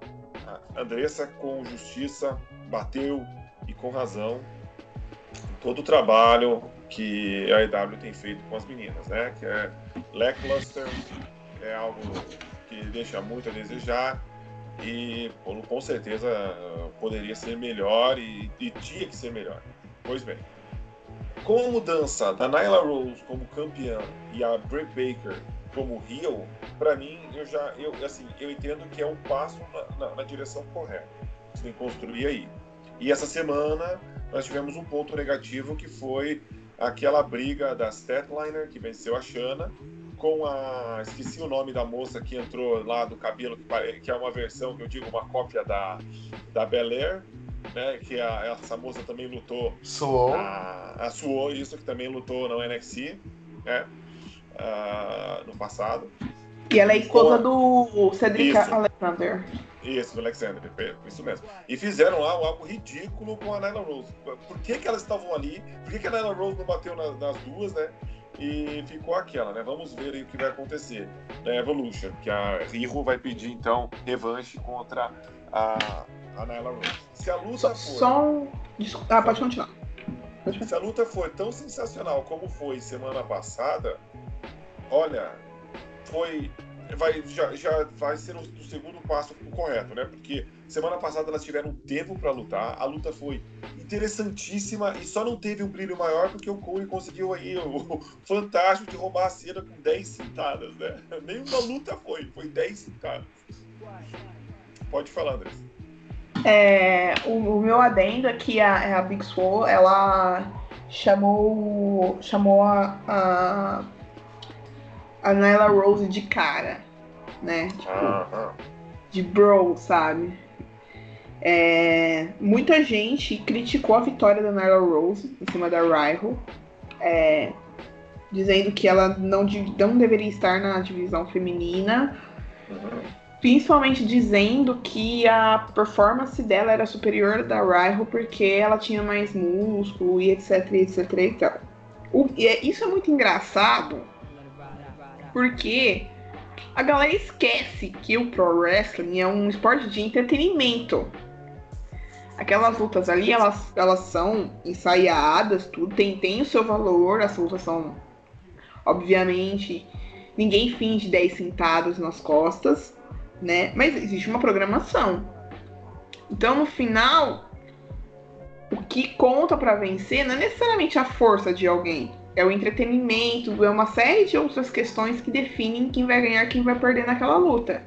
A Andressa, com justiça, bateu e com razão todo o trabalho que a EW tem feito com as meninas, né? Que é lackluster, é algo que deixa muito a desejar e com certeza poderia ser melhor e, e tinha que ser melhor. Pois bem, com a mudança da Nyla Rose como campeã e a Britt Baker como heel, para mim eu já eu assim eu entendo que é um passo na, na, na direção correta. Você tem que construir aí. E essa semana nós tivemos um ponto negativo que foi aquela briga da Statliner, que venceu a Shana, com a. Esqueci o nome da moça que entrou lá do cabelo, que, que é uma versão, que eu digo, uma cópia da, da Bel Air, né? Que a, essa moça também lutou. Suou. A, a Suou, isso, que também lutou no NXT, né? Uh, no passado. E ela é esposa do Cedric isso. Alexander. Isso, do Alexander, isso mesmo. E fizeram lá algo ridículo com a Nyla Rose. Por que, que elas estavam ali? Por que, que a Nyla Rose não bateu nas, nas duas, né? E ficou aquela, né? Vamos ver aí o que vai acontecer na Evolution, que a Riho vai pedir, então, revanche contra a, a Nyla Rose. Se a luta só, for... Só um... Ah, pode continuar. Se a luta for tão sensacional como foi semana passada, olha, foi vai, já, já vai ser o, o, segundo passo correto, né? Porque semana passada elas tiveram tempo para lutar, a luta foi interessantíssima e só não teve um brilho maior porque o Corey conseguiu aí o, fantástico de roubar a cena com 10 cintadas, né? Nenhuma luta foi, foi 10 cintadas. Pode falar, André. É, o, o, meu adendo é que a, a Big Swole, ela chamou, chamou a a Nyla Rose de cara, né? Tipo, uh -huh. de bro, sabe? É, muita gente criticou a vitória da Nyla Rose em cima da Rival, é, dizendo que ela não, não deveria estar na divisão feminina, principalmente dizendo que a performance dela era superior da Rival porque ela tinha mais músculo e etc, etc e tal. O, e é, isso é muito engraçado porque a galera esquece que o pro wrestling é um esporte de entretenimento. Aquelas lutas ali, elas, elas são ensaiadas, tudo tem, tem o seu valor, as lutas são, obviamente, ninguém finge 10 sentados nas costas, né? Mas existe uma programação. Então, no final, o que conta para vencer não é necessariamente a força de alguém, é o entretenimento, é uma série de outras questões que definem quem vai ganhar quem vai perder naquela luta.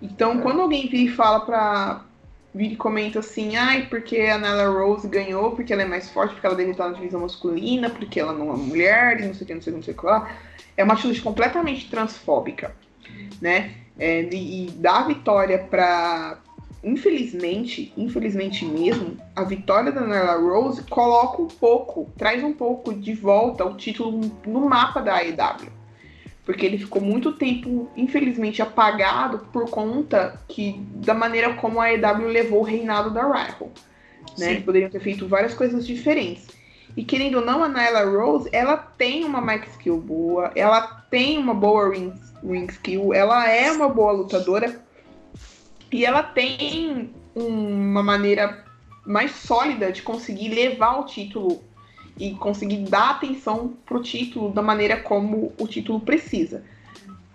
Então, quando alguém vira e fala pra. Vira e comenta assim, ai, porque a Nella Rose ganhou, porque ela é mais forte, porque ela deve estar na divisão masculina, porque ela não é mulher, e não sei o que, não sei o que, não sei o que lá. É uma atitude completamente transfóbica, né? É, e, e dar a vitória pra. Infelizmente, infelizmente mesmo, a vitória da Nella Rose coloca um pouco, traz um pouco de volta o título no mapa da AEW porque ele ficou muito tempo, infelizmente, apagado por conta que da maneira como a EW levou o reinado da Rival. Né? Eles poderiam ter feito várias coisas diferentes. E querendo ou não, a Nyla Rose, ela tem uma mic skill boa, ela tem uma boa ring, ring skill, ela é uma boa lutadora e ela tem uma maneira mais sólida de conseguir levar o título e conseguir dar atenção pro título da maneira como o título precisa.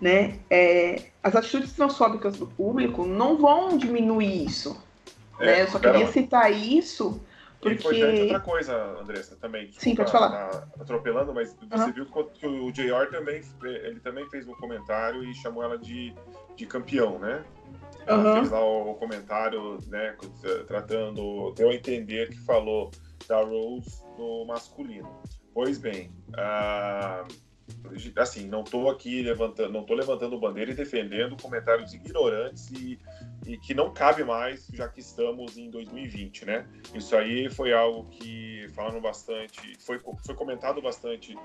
Né? É, as atitudes transfóbicas do público não vão diminuir isso. É, né? Eu só queria citar isso porque... importante outra coisa, Andressa, também. Sim, pode falar. Tá atropelando, mas você viu que o JR também, ele também fez um comentário e chamou ela de, de campeão, né? Ela uhum. fez lá o comentário, né, tratando, deu a entender que falou da Rose no masculino. Pois bem, uh, assim, não estou aqui levantando, não estou levantando bandeira e defendendo comentários ignorantes e, e, que não cabe mais, já que estamos em 2020, né? Isso aí foi algo que falaram bastante, foi, foi comentado bastante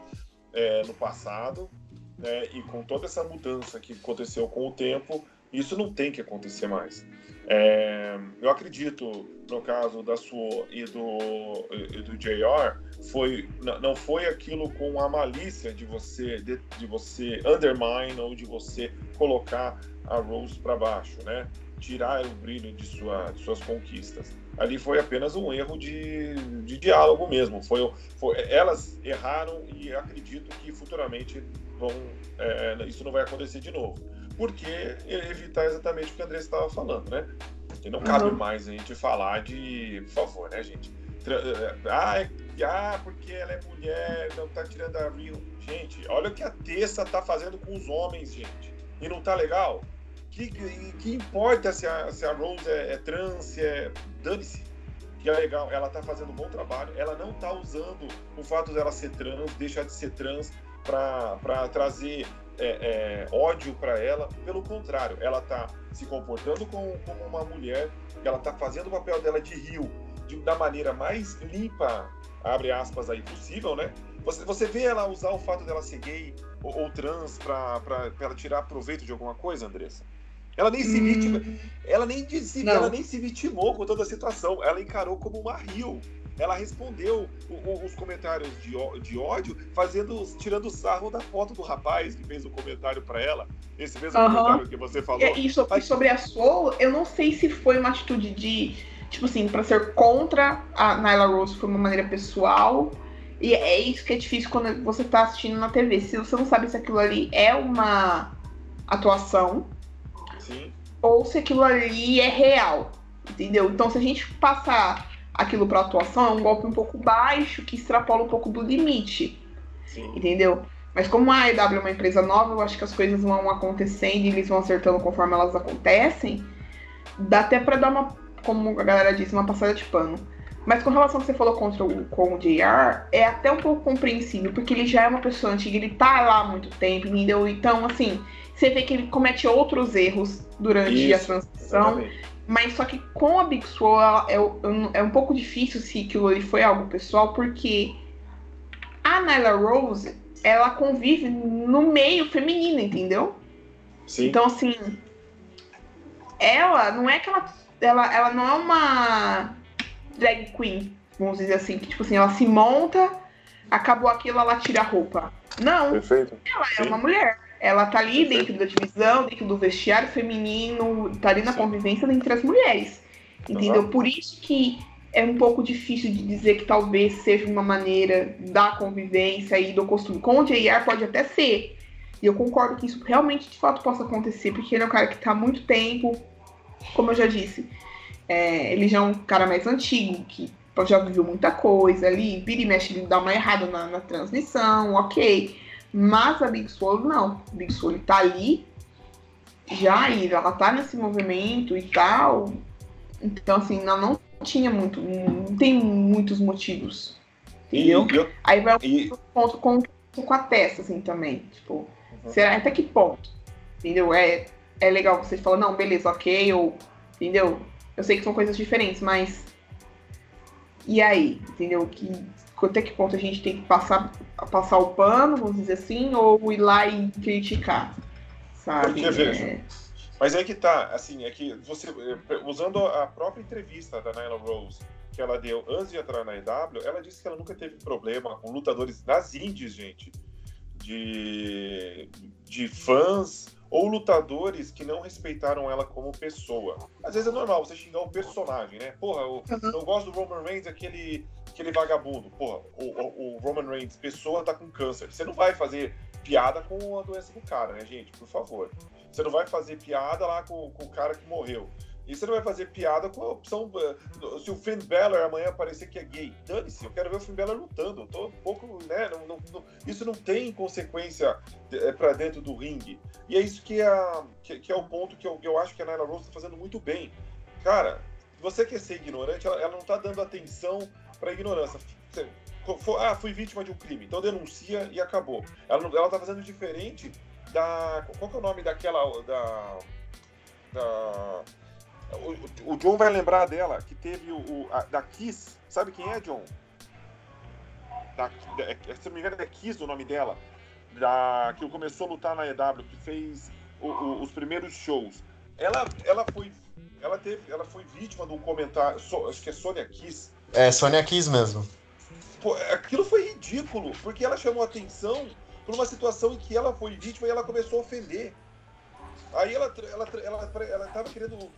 é, no passado, né? E com toda essa mudança que aconteceu com o tempo, isso não tem que acontecer mais. É, eu acredito, no caso da sua e do, e do JR, foi, não foi aquilo com a malícia de você, de, de você undermine ou de você colocar a Rose para baixo, né? Tirar o brilho de, sua, de suas conquistas. Ali foi apenas um erro de, de diálogo mesmo. Foi, foi, elas erraram e acredito que futuramente vão, é, isso não vai acontecer de novo porque evitar exatamente o que o André estava falando, né? Que não cabe uhum. mais a gente falar de, por favor, né, gente? Eh, ah, é, ah, porque ela é mulher, não tá tirando a Rio. Gente, olha o que a Tessa tá fazendo com os homens, gente. E não tá legal? Que, que importa se a, se a Rose é, é trans, se é. Dane-se. Que é legal, ela tá fazendo um bom trabalho, ela não tá usando o fato dela ser trans, deixar de ser trans, para trazer é, é, ódio para ela. Pelo contrário, ela está se comportando como, como, uma mulher, ela está fazendo o papel dela de rio de, da maneira mais limpa, abre aspas aí, possível, né? Você, você vê ela usar o fato dela ser gay ou, ou trans para ela tirar proveito de alguma coisa, Andressa? Ela nem se vitima, hum. ela nem, se, ela nem se vitimou com toda a situação. Ela encarou como uma rio ela respondeu os comentários de, de ódio, fazendo, tirando sarro da foto do rapaz que fez o comentário para ela. Esse mesmo uhum. comentário que você falou. E, e sobre, sobre a Soul, eu não sei se foi uma atitude de, tipo assim, para ser contra a Nyla Rose foi uma maneira pessoal. E é isso que é difícil quando você tá assistindo na TV. Se você não sabe se aquilo ali é uma atuação Sim. ou se aquilo ali é real. Entendeu? Então, se a gente passar aquilo para atuação, é um golpe um pouco baixo que extrapola um pouco do limite. Sim. Entendeu? Mas como a EW é uma empresa nova, eu acho que as coisas vão acontecendo e eles vão acertando conforme elas acontecem. Dá até para dar uma, como a galera disse, uma passada de pano. Mas com relação ao que você falou contra o, com o JR, é até um pouco compreensível, porque ele já é uma pessoa antiga, ele tá lá há muito tempo, entendeu? Então, assim, você vê que ele comete outros erros durante Isso, a transição. Exatamente. Mas só que com a Big Swole é, é um pouco difícil se aquilo ali foi algo pessoal, porque a Nyla Rose, ela convive no meio feminino, entendeu? Sim. Então, assim, ela não é que ela, ela, ela não é uma drag queen, vamos dizer assim, que tipo assim, ela se monta, acabou aquilo, ela tira a roupa. Não. Perfeito. Ela é Sim. uma mulher. Ela tá ali dentro da divisão, dentro do vestiário feminino, tá ali na convivência entre as mulheres. Entendeu? Uhum. Por isso que é um pouco difícil de dizer que talvez seja uma maneira da convivência e do costume. Com o JR pode até ser. E eu concordo que isso realmente de fato possa acontecer, porque ele é um cara que tá há muito tempo, como eu já disse, é, ele já é um cara mais antigo, que já viveu muita coisa ali, vira e mexe, ele dá uma errada na, na transmissão, ok. Mas a Big Swole não. A Big Swole tá ali já e ela tá nesse movimento e tal. Então, assim, ela não tinha muito, não tem muitos motivos. Entendeu? E, eu, Aí vai um e, ponto com, com a testa, assim, também. Tipo, Uhum. será até que ponto? Entendeu? É, é legal você falar, não, beleza, ok, ou. Entendeu? Eu sei que são coisas diferentes, mas. E aí? Entendeu? Que, até que ponto a gente tem que passar, passar o pano, vamos dizer assim, ou ir lá e criticar? Sabe? Porque, veja, É, Mas é que tá, assim, é que você, usando a própria entrevista da Nyla Rose que ela deu antes de entrar na EW, ela disse que ela nunca teve problema com lutadores das indies, gente, de, de fãs ou lutadores que não respeitaram ela como pessoa. Às vezes é normal você xingar o personagem, né? Porra, eu não gosto do Roman Reigns, aquele, aquele vagabundo. Porra, o, o, o Roman Reigns, pessoa, tá com câncer. Você não vai fazer piada com a doença do cara, né, gente? Por favor. Você não vai fazer piada lá com, com o cara que morreu. E você não vai fazer piada com a opção. uh, Se o Finn Balor amanhã aparecer que é gay, dane-se, eu quero ver o Finn Balor lutando. Eu tô um pouco, né? não- não- não- isso não tem consequência é, para dentro do ringue. E é isso que é, que, que é o ponto que eu, eu acho que a Nyla Rose tá fazendo muito bem. Cara, você quer ser ignorante, ela, ela não tá dando atenção pra ignorância. Você- for- ah, fui vítima de um crime, então denuncia e acabou. Ela, ela tá fazendo diferente da. Qual que é o nome daquela. Da. da o, o John vai lembrar dela, que teve o, o- a- da Kiss. Sabe quem é, John? Da, da- é- se não me engano, é Kiss o nome dela. Da, que começou a lutar na EW, que fez o- o- os primeiros shows. Ela, ela foi. Ela teve. Ela foi vítima de um comentário. so- acho que é Sonia Kiss. É, Sônia Kiss mesmo. Pô, aquilo foi ridículo, porque ela chamou atenção por uma situação em que ela foi vítima e ela começou a ofender. Aí ela, ela, ela, ela tava querendo.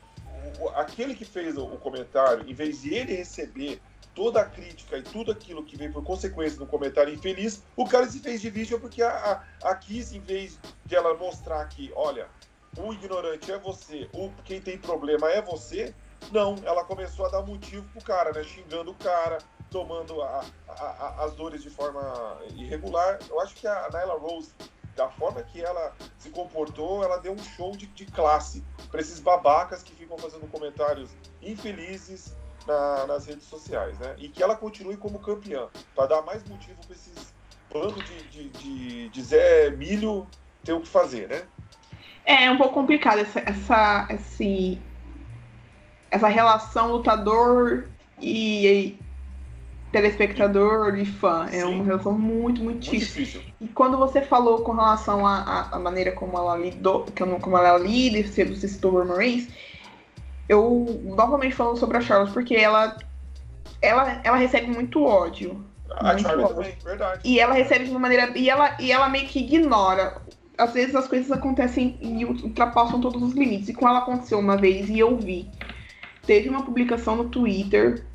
Aquele que fez o, comentário, em vez de ele receber toda a crítica e tudo aquilo que veio por consequência um comentário infeliz, o cara se fez de vítima porque a, a, a Kiss, em vez de ela mostrar que, olha, o ignorante é você, o, quem tem problema é você, não, ela começou a dar motivo pro cara, né? Xingando o cara, tomando a- a- a- as dores de forma irregular. Eu acho que a Nyla Rose, da forma que ela se comportou, ela deu um show de, de classe para esses babacas que ficam fazendo comentários infelizes na- nas redes sociais, né? E que ela continue como campeã, para dar mais motivo para esses bando de, de, de, de Zé Milho ter o que fazer, né? É um pouco complicado essa, essa, esse, essa relação lutador e telespectador e fã. É Sim. uma relação muito, muito Muito difícil. difícil. E quando você falou com relação à maneira como ela lidou, como ela lida, e você citou o Roman Reigns, eu novamente falando sobre a Charlotte, porque ela, ela, ela recebe muito ódio. A Muito bom. também, verdade. E ela recebe de uma maneira. E ela, e ela meio que ignora. Às vezes as coisas acontecem e ultrapassam todos os limites. E com ela aconteceu uma vez e eu vi. Teve uma publicação no Twitter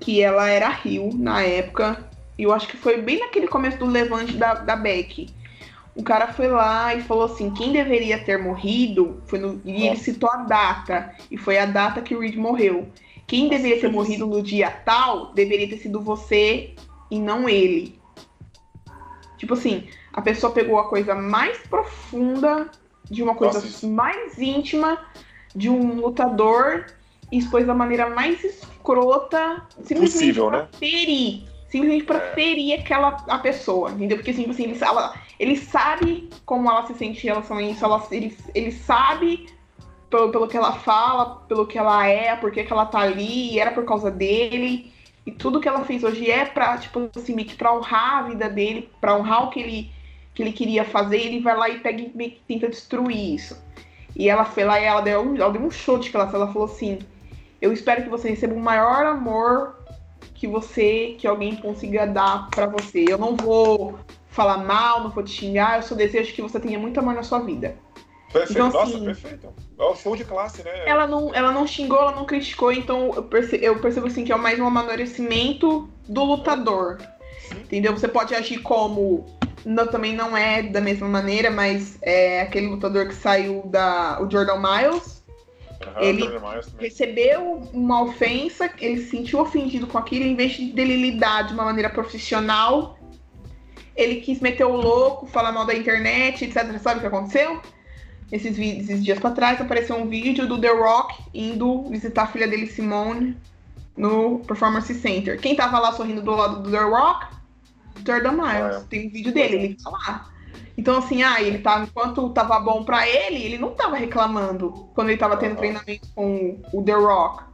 que ela era Rio na época. E eu acho que foi bem naquele começo do levante da, da Beck. O cara foi lá e falou assim: quem deveria ter morrido foi no. E ele citou a data. E foi a data que o Reed morreu. Quem Nossa, deveria ter morrido no dia tal deveria ter sido você e não ele. Tipo assim, a pessoa pegou a coisa mais profunda, de uma coisa Nossa, mais íntima de um lutador e expôs da maneira mais escrota, simplesmente Possível, pra né? ferir. Simplesmente pra É. ferir aquela a pessoa, entendeu? Porque assim, assim ele, ela, ele sabe como ela se sente em relação a isso, ela, ele, ele sabe pelo, pelo que ela fala, pelo que ela é, por que ela tá ali, era por causa dele. E tudo que ela fez hoje é pra, tipo assim, meio que pra honrar a vida dele, pra honrar o que ele, que ele queria fazer, ele vai lá e pega e tenta destruir isso. E ela foi lá e ela deu, um- ela deu um show de classe. Ela falou assim: Eu espero que você receba o maior amor que você, que alguém consiga dar pra você. Eu não vou falar mal, não vou te xingar, eu só desejo que você tenha muito amor na sua vida. Perfeito. Então, Nossa, assim, perfeito. É o show de classe, né? Ela não, ela não xingou, ela não criticou, então eu, perce- eu percebo assim que é mais um amadurecimento do lutador. Sim. Entendeu? Você pode agir como. Não, também não é da mesma maneira, mas é aquele lutador que saiu da. O Jordan Miles. Aham, ele-. Recebeu uma ofensa, ele se sentiu ofendido com aquilo, em vez de dele lidar de uma maneira profissional, ele quis meter o louco, falar mal da internet, etc. Sabe o que aconteceu? esses, vídeos, esses dias pra trás, apareceu um vídeo do The Rock indo visitar a filha dele, Simone, no Performance Center. Quem tava lá sorrindo do lado do The Rock? Jordan Miles. É. Tem um vídeo dele, ele tá lá. Então, assim, ah, ele tava, enquanto tava bom pra ele, ele não tava reclamando quando ele tava tendo treinamento com o The Rock.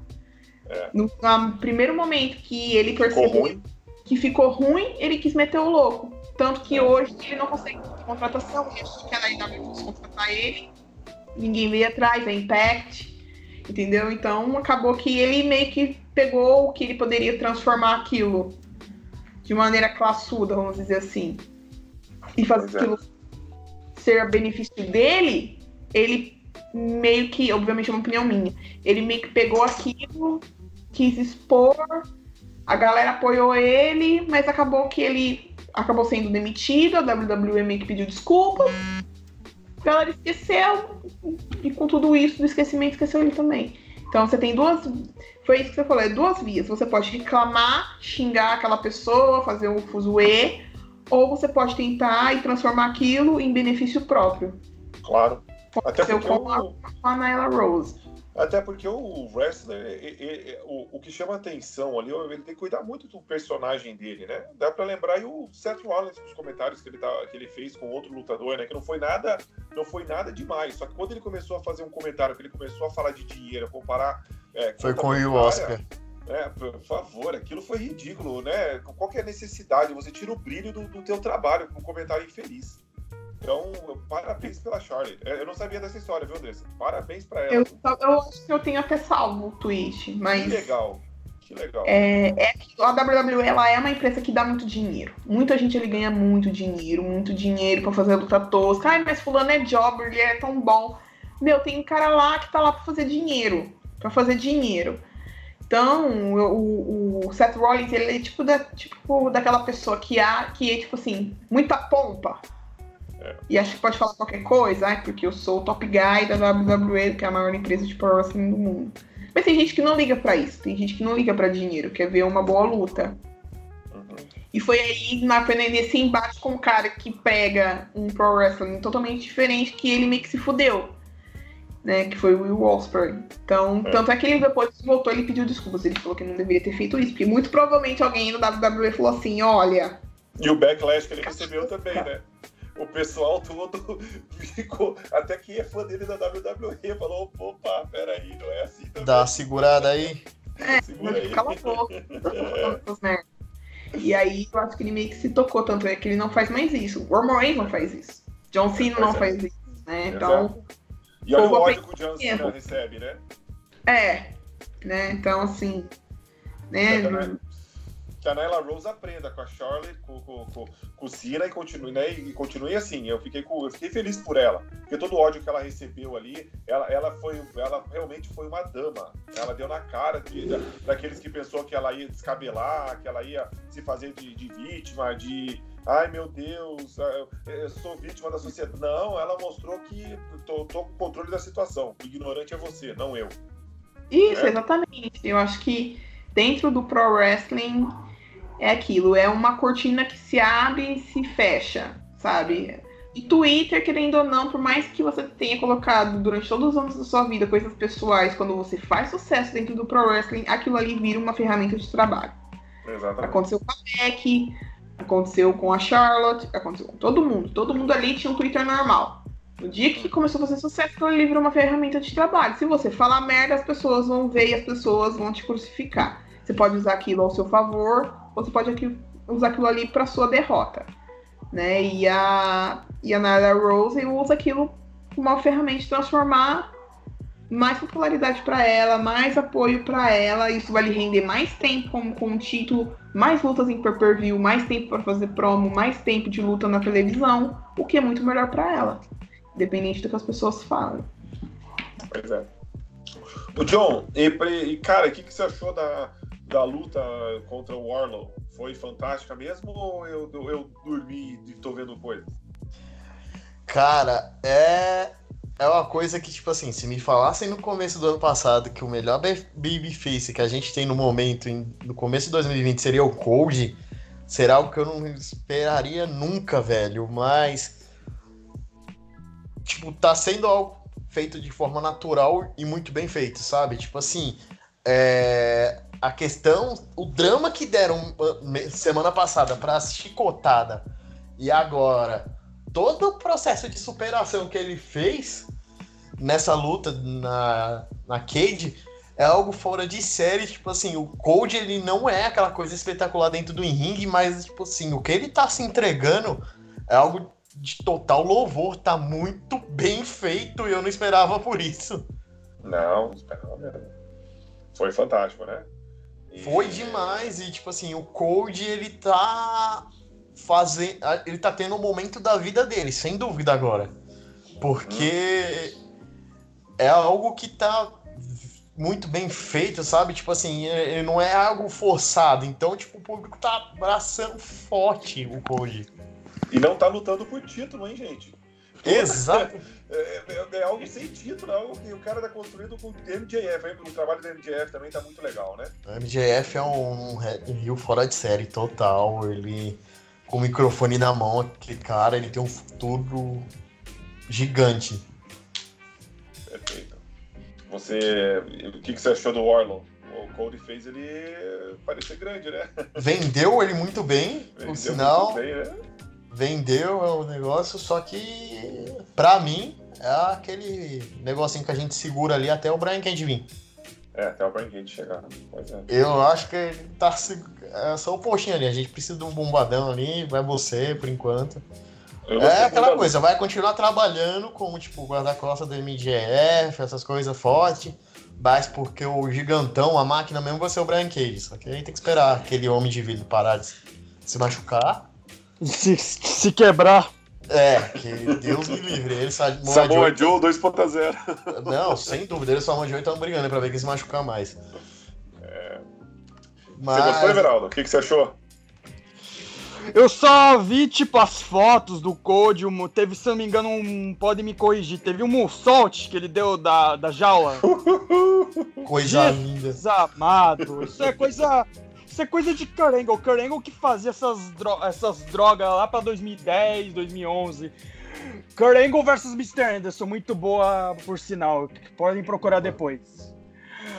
É. No, no primeiro momento que ele percebeu que ficou ruim, ele quis meter o louco. Tanto que É. hoje ele não consegue contratação. Ele achou que a AEW fosse contratar ele. Ninguém veio atrás, é Impact. Entendeu? Então acabou que ele meio que pegou o que ele poderia transformar aquilo de maneira classuda, vamos dizer assim. E fazer é. aquilo ser a benefício dele, ele meio que, obviamente é uma opinião minha, ele meio que pegou aquilo, quis expor, a galera apoiou ele, mas acabou que ele acabou sendo demitido, a WWE meio que pediu desculpas, a galera esqueceu, e com tudo isso do esquecimento esqueceu ele também. Então você tem duas. Foi isso que você falou, é duas vias. Você pode reclamar, xingar aquela pessoa, fazer um fuzuê, ou você pode tentar e transformar aquilo em benefício próprio. Claro. Até Aconteceu porque, com a, com a Nyla Rose. Até porque o wrestler, e- e- e- o, o que chama atenção ali, ele tem que cuidar muito do personagem dele, né? Dá pra lembrar aí o Seth Rollins com os comentários que ele, tá, que ele fez com outro lutador, né? Que não foi nada, não foi nada demais. Só que quando ele começou a fazer um comentário, que ele começou a falar de dinheiro, a comparar. é, Foi com o Oscar. É, por favor, aquilo foi ridículo, né? Qual que é a necessidade? Você tira o brilho do, do teu trabalho com um comentário infeliz. Então, parabéns pela Charlotte. É, Eu não sabia dessa história, viu, Andressa? Parabéns pra ela. Eu, eu acho que eu tenho até salvo o tweet, mas. Que legal. Que legal. É, é a WWE ela é uma empresa que dá muito dinheiro. Muita gente ele ganha muito dinheiro, muito dinheiro pra fazer luta tosca. Ai, mas fulano é jobber, ele é tão bom. Meu, tem um cara lá que tá lá pra fazer dinheiro. Pra fazer dinheiro. Então, o, o Seth Rollins, ele é tipo, da, tipo daquela pessoa que, há, que é, tipo assim, muita pompa. É. E acha que pode falar qualquer coisa, ai, porque eu sou o top guy da WWE, que é a maior empresa de pro wrestling do mundo. Mas tem gente que não liga pra isso, tem gente que não liga pra dinheiro, quer ver uma boa luta. Uhum. E foi aí, na, foi nesse embate com o cara que pega um pro wrestling totalmente diferente que ele meio que se fudeu. Né, que foi o Will Ospreay. Então, É. tanto é que ele depois voltou ele pediu desculpas. Ele falou que não deveria ter feito isso. Porque muito provavelmente alguém no WWE falou assim: olha, E o backlash que ele recebeu também, né? O pessoal todo ficou. Até quem é fã dele da WWE falou: opa, peraí, não é assim também. Dá uma segurada aí. Segura aí. cala a boca. E aí eu acho que ele meio que se tocou, tanto é que ele não faz mais isso. O Roman Reigns não faz isso. John Cena não é. faz isso, né? Então. E olha o ódio que o John Cena recebe, né? é. Né? Então, assim. Né? Que a Nyla Rose aprenda com a Charlotte, com, com, com, com o Cena e continue, né? E continue assim. Eu fiquei, com, eu fiquei feliz por ela. Porque todo o ódio que ela recebeu ali, ela, ela, foi, ela realmente foi uma dama. Ela deu na cara de, da- daqueles que pensou que ela ia descabelar, que ela ia se fazer de, de vítima, de. Ai meu Deus, eu eu sou vítima da sociedade. Não, ela mostrou que tô, tô com controle da situação. O ignorante é você, não eu. Isso, É. exatamente. Eu acho que dentro do pro wrestling é aquilo, é uma cortina que se abre e se fecha, sabe? E Twitter, querendo ou não, por mais que você tenha colocado durante todos os anos da sua vida coisas pessoais, quando você faz sucesso dentro do pro wrestling, aquilo ali vira uma ferramenta de trabalho. Exatamente. Aconteceu com a Becky, aconteceu com a Charlotte, aconteceu com todo mundo. Todo mundo ali tinha um Twitter normal. No dia que começou a fazer sucesso, aquilo ali virou uma ferramenta de trabalho. Se você falar merda, as pessoas vão ver e as pessoas vão te crucificar. Você pode usar aquilo ao seu favor, você pode aqui- usar aquilo ali para sua derrota. Né? E a, e a Nyla Rose usa aquilo como uma ferramenta de transformar mais popularidade para ela, mais apoio para ela. Isso vai lhe render mais tempo com, com o título, mais lutas em pay-per-view, mais tempo para fazer promo, mais tempo de luta na televisão, o que é muito melhor para ela, independente do que as pessoas falam. Pois é. O John, e, e, cara, o que, que você achou da, da luta contra o Warlow? Foi fantástica mesmo ou eu, eu dormi e tô vendo coisas? Cara, é. É uma coisa que, tipo assim, se me falassem no começo do ano passado que o melhor ba- babyface que a gente tem no momento, no começo de 2020, seria o Cold, será algo que eu não esperaria nunca, velho. Mas. tipo, tá sendo algo feito de forma natural e muito bem feito, sabe? Tipo assim, é, a questão, o drama que deram uh, semana passada pra chicotada e agora todo o processo de superação que ele fez nessa luta na, na Cage é algo fora de série, tipo assim, o Cold ele não é aquela coisa espetacular dentro do ring, mas tipo assim, o que ele tá se entregando é algo de total louvor, tá muito bem feito e eu não esperava por isso. Não, não esperava mesmo. Foi fantástico, né? E... Foi demais e tipo assim, o Cold ele tá fazendo, ele tá tendo o um momento da vida dele, sem dúvida agora. Porque hum. é algo que tá muito bem feito, sabe? Tipo assim, é, não é algo forçado. Então, tipo, o público tá abraçando forte o Code. E não tá lutando por título, hein, gente? Exato. É, é, é, algo sem título, é algo que o cara tá construindo com o MJF. O trabalho do MJF também tá muito legal, né? O MJF é um, um Rio fora de série total. Ele, com o microfone na mão, aquele cara, ele tem um futuro gigante. Perfeito. Você. O que, que você achou do Warlow? O Cody fez ele parecer grande, né? Vendeu ele muito bem, por sinal. Bem, né? Vendeu o negócio, só que pra mim é aquele negocinho que a gente segura ali até o Brian Cage vir. É, até o Brian Cage chegar. Pois é. Eu acho que ele tá. É só o postinho ali. A gente precisa de um bombadão ali, vai você por enquanto. É aquela coisa, vai continuar trabalhando com tipo guarda-costas do MGF, essas coisas fortes, mas porque o gigantão, a máquina mesmo, vai ser o Brian Cage. Só que aí tem que esperar aquele homem de vidro parar de se machucar. Se, se quebrar. É, que Deus me livre. Ele Samoa, Samoa Joe 2.0. Não, sem dúvida. Ele e Samoa Joe estão brigando pra ver quem se machucar mais. É... Mas... Você gostou, Everaldo? O que, que você achou? Eu só vi, tipo, as fotos do Code, um, teve, se não me engano, um. Pode me corrigir, teve um Mussault que ele deu da, da jaula. coisa linda. Amado. Isso é coisa. Isso é coisa de. O Carengo que fazia essas, dro essas drogas lá pra 2010, 2011. Kurt versus Mr. Anderson, muito boa, por sinal. Podem procurar depois.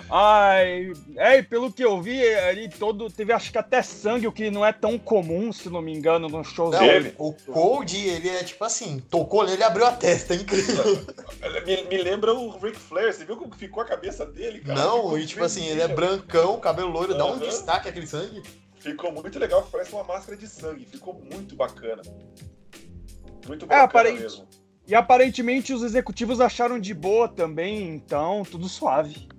Ai, é, pelo que eu vi, ali todo. Teve acho que até sangue, o que não é tão comum, se não me engano, nos shows não, dele. O Cold, ele é tipo assim, tocou ele abriu a testa, é incrível. me, me lembra o Ric Flair, você viu como ficou a cabeça dele, cara? Não, e tipo assim, ele é brancão, cabelo loiro, dá um destaque aquele sangue. Ficou muito legal, parece uma máscara de sangue, ficou muito bacana. Muito é, bacana é, aparente... mesmo. E aparentemente os executivos acharam de boa também, então tudo suave.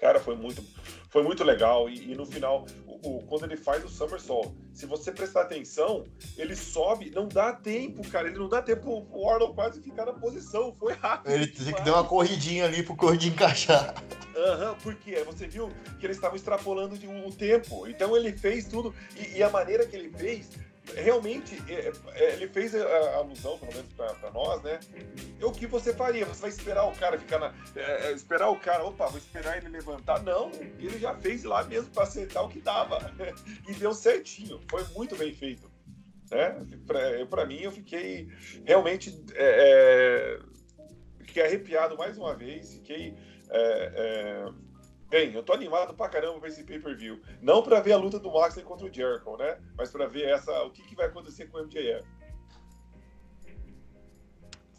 Cara, foi muito, foi muito legal. E, e no final, o, o, quando ele faz o somersault, se você prestar atenção, ele sobe, não dá tempo, cara. Ele não dá tempo o Arnold quase ficar na posição. Foi rápido. Ele tem que dar uma corridinha ali pro corridinho encaixar. Aham, uhum, porque você viu que eles estavam extrapolando de um, o tempo. Então ele fez tudo. E, e a maneira que ele fez realmente, é, é, ele fez a alusão, pelo menos para nós, né? É o que você faria? Você vai esperar o cara ficar na. É, é, esperar o cara, opa, vou esperar ele levantar. Não, ele já fez lá mesmo para acertar o que dava. e deu certinho. Foi muito bem feito. Né? Para mim, eu fiquei realmente. É, fiquei arrepiado mais uma vez. Fiquei. Bem, eu tô animado pra caramba pra esse pay-per-view. Não pra ver a luta do Moxley contra o Jericho, né? Mas pra ver essa, o que, que vai acontecer com o MJF.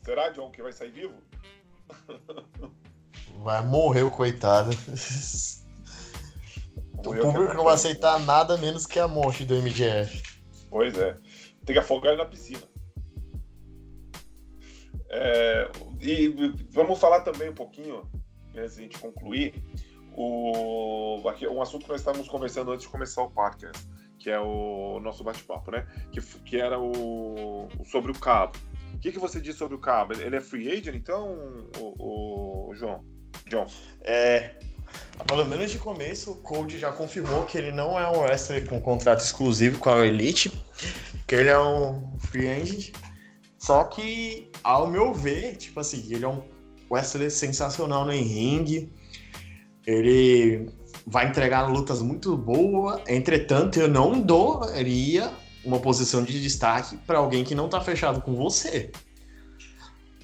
Será, John, que vai sair vivo? Vai morrer o coitado. o público não vai aceitar nada menos que a morte do MJF. Pois é. Tem que afogar ele na piscina. É, e vamos falar também um pouquinho, antes de a gente concluir, o, aqui, um assunto que nós estávamos conversando antes de começar o podcast, que é o nosso bate-papo, né? Que, que era o, sobre o Cabo. O que, que você disse sobre o Cabo? Ele é free agent, então, o, o João? John? É, pelo menos de começo, o Cold já confirmou que ele não é um wrestler com contrato exclusivo com a Elite, que ele é um free agent. Só que, ao meu ver, tipo assim, ele é um wrestler sensacional no ringue. Ele vai entregar lutas muito boas, entretanto, eu não daria uma posição de destaque para alguém que não tá fechado com você.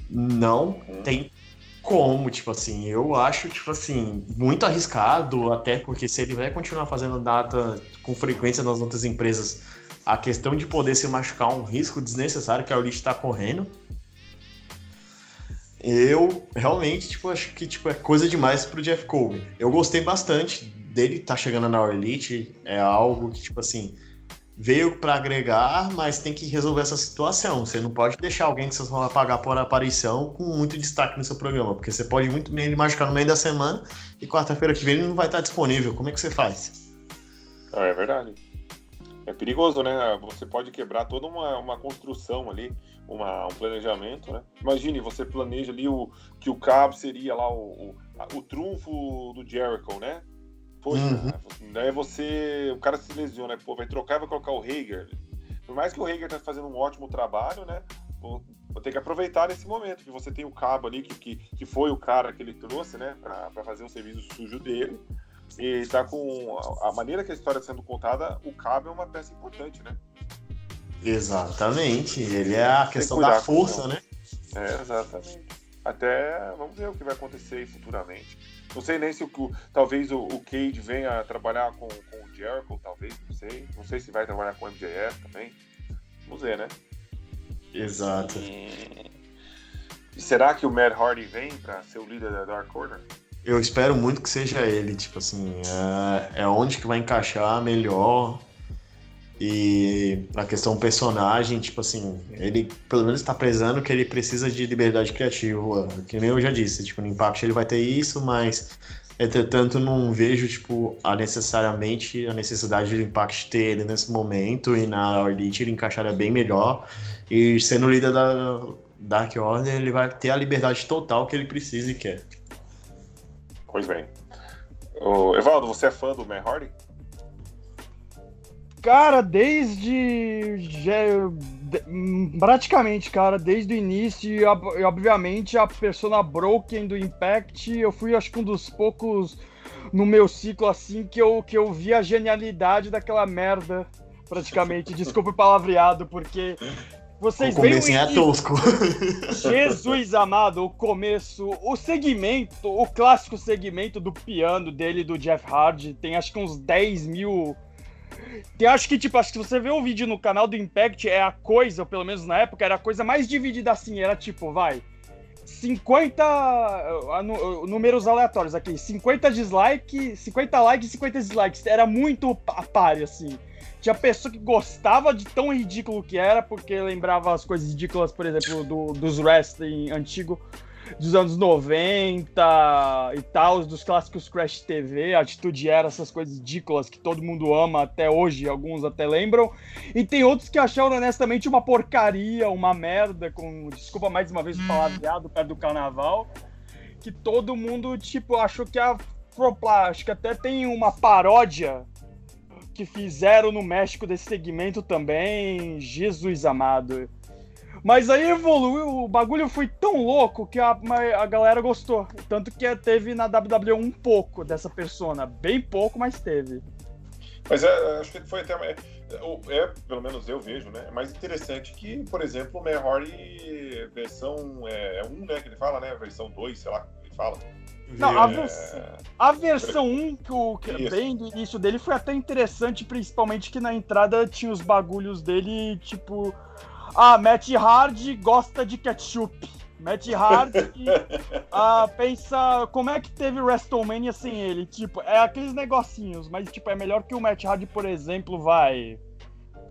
não tem como, tipo assim, eu acho, tipo assim, muito arriscado, até porque se ele vai continuar fazendo data com frequência nas outras empresas, a questão de poder se machucar é um risco desnecessário que a Elite está correndo. Eu realmente, tipo, acho que tipo, é coisa demais pro Jeff Colby. Eu gostei bastante dele tá chegando na Elite, é algo que, tipo assim, veio para agregar, mas tem que resolver essa situação. Você não pode deixar alguém que você vai pagar por aparição com muito destaque no seu programa, porque você pode muito bem ele machucar no meio da semana e quarta-feira que vem ele não vai estar disponível. Como é que você faz? É verdade. É perigoso, né? Você pode quebrar toda uma, uma construção ali, uma, um planejamento, né? Imagine, você planeja ali o, que o cabo seria lá o, o, o trunfo do Jericho, né? Poxa, uhum. daí você. O cara se lesiona, pô, vai trocar e vai colocar o Hager. Por mais que o Hager tá fazendo um ótimo trabalho, né? Vou, vou ter que aproveitar nesse momento que você tem o cabo ali, que, que, que foi o cara que ele trouxe, né? Pra, pra fazer o serviço sujo dele. E tá com. A, a maneira que a história está sendo contada, o cabo é uma peça importante, né? Exatamente. Ele é a questão da força, né? É, exatamente. Até vamos ver o que vai acontecer futuramente. Não sei nem se o, talvez o, o Cade venha trabalhar com, com o Jericho, talvez, não sei. Não sei se vai trabalhar com o MJF também. Vamos ver, né? Exato. E... e será que o Matt Hardy vem para ser o líder da Dark Order? Eu espero muito que seja ele, tipo assim, é, é onde que vai encaixar melhor e a questão personagem, tipo assim, ele pelo menos está prezando que ele precisa de liberdade criativa. Que nem eu já disse, tipo, no Impact ele vai ter isso, mas entretanto não vejo, tipo, a necessariamente a necessidade do Impact ter ele nesse momento e na Elite ele encaixaria bem melhor. E sendo líder da Dark Order, ele vai ter a liberdade total que ele precisa e quer. Pois bem. Ô, Evaldo, você é fã do Matt Hardy? Cara, desde. praticamente, cara, desde o início, e obviamente a persona Broken do Impact, eu fui acho que um dos poucos no meu ciclo assim que eu, que eu vi a genialidade daquela merda, praticamente. Desculpa o palavreado, porque vocês veem o é tosco. Jesus amado, o começo, o segmento, o clássico segmento do piano dele do Jeff Hardy, tem acho que uns 10 mil tem, acho que, tipo, acho que você vê o vídeo no canal do Impact, é a coisa, ou pelo menos na época, era a coisa mais dividida assim. Era tipo, vai. 50 uh, números aleatórios aqui. 50 dislikes, 50 likes e 50 dislikes. Era muito a pare, assim. Tinha pessoa que gostava de tão ridículo que era, porque lembrava as coisas ridículas, por exemplo, do, dos wrestling antigo dos anos 90 e tal, dos clássicos Crash TV, Atitude Era, essas coisas ridículas que todo mundo ama até hoje, alguns até lembram. E tem outros que acharam honestamente uma porcaria, uma merda, com desculpa mais uma vez o palavreado perto do carnaval, que todo mundo tipo achou que a acho que até tem uma paródia que fizeram no México desse segmento também, Jesus amado. Mas aí evoluiu, o bagulho foi tão louco que a, a galera gostou. Tanto que teve na WWE um pouco dessa persona. Bem pouco, mas teve. Mas é, acho que foi até. É, é, pelo menos eu vejo, né? É mais interessante que, por exemplo, o Hardy versão é, é 1, né? Que ele fala, né? Versão 2, sei lá, ele fala. Não, a, vers a versão 1, que, o, que bem do início dele, foi até interessante, principalmente que na entrada tinha os bagulhos dele, tipo, ah, Matt Hardy gosta de ketchup. Matt Hardy ah, pensa como é que teve WrestleMania sem ele. Tipo, é aqueles negocinhos, mas tipo, é melhor que o Matt Hardy, por exemplo, vai.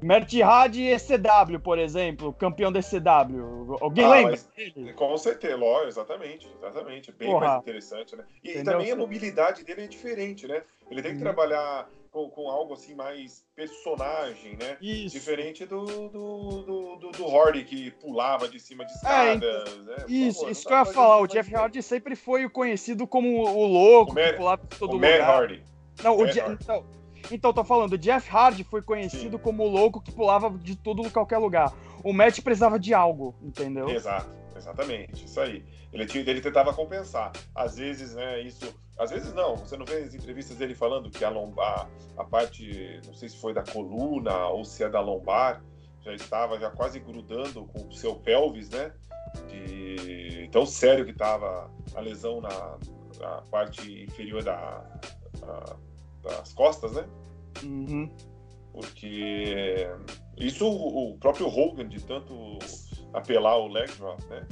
Matt Hardy ECW, por exemplo, campeão da ECW. Alguém ah, lembra? Mas, com certeza, lógico, exatamente, exatamente. Bem Porra. mais interessante, né? E, e, também a mobilidade dele é diferente, né? Ele tem que hum. trabalhar com, com, algo assim mais personagem, né? Isso. Diferente do, do, do, do, do Hardy que pulava de cima de é, escadas. É, né? Isso, favor, isso que eu ia falar. O Jeff Hardy sempre foi conhecido como o louco o que pulava de todo o lugar. Hardy. Não, o, o Hardy. Então, então, tô falando, o Jeff Hardy foi conhecido Sim. como o louco que pulava de todo qualquer lugar. O Matt precisava de algo, entendeu? Exato, exatamente, isso aí. Ele, tinha, ele tentava compensar. Às vezes, né, isso às vezes não, você não vê as entrevistas dele falando que a lombar, a parte, não sei se foi da coluna ou se é da lombar, já estava já quase grudando com o seu pelvis, né? de tão sério que estava a lesão na, na parte inferior da, da- das costas, né? Uhum. Porque isso o próprio Hogan, de tanto apelar o leg drop, né?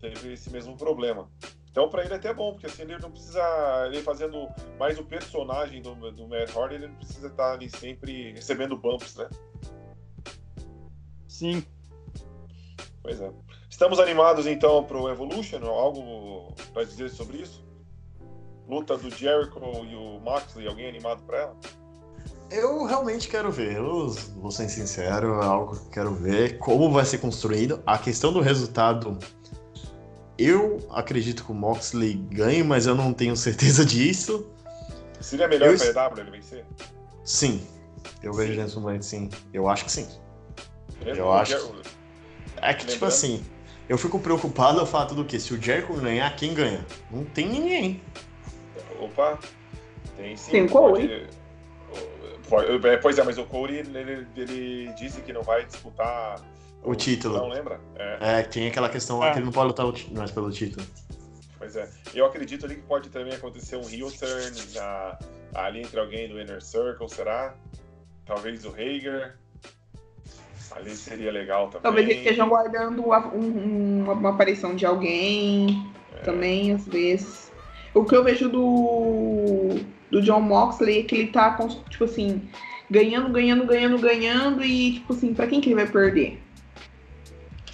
Teve esse mesmo problema. Então, para ele é até bom, porque assim ele não precisa. Ele fazendo mais o personagem do, do Matt Hardy, ele não precisa estar ali sempre recebendo bumps, né? Sim. Pois é. Estamos animados então pro Evolution? Algo para dizer sobre isso? Luta do Jericho e o Moxley, alguém animado para ela? Eu realmente quero ver, eu vou ser sincero, é algo que eu quero ver, como vai ser construído. A questão do resultado, eu acredito que o Moxley ganhe, mas eu não tenho certeza disso. Seria melhor Eu- para a EW ele vencer? Sim, eu vejo nesse momento sim. Eu acho que sim. Mesmo Eu acho É que, tipo Lembrando- assim, eu fico preocupado ao fato do que? Se o Jericho ganhar, quem ganha? Não tem ninguém. Opa, tem sim. Tem o pode- Pode- é, Pois é, mas o Corey ele, ele disse que não vai disputar O título. Não lembra? É, É, tem aquela questão lá É. que ele não pode lutar o mais pelo título. pois é. Eu acredito ali que pode também acontecer um heel turn na- ali entre alguém do Inner Circle, será? Talvez o Hager. Ali seria legal também. Talvez eles estejam guardando a- um- um- uma aparição de alguém também, às vezes. O que eu vejo do, do John Moxley é que ele tá, tipo assim, ganhando, ganhando, ganhando, ganhando e, tipo assim, pra quem que ele vai perder?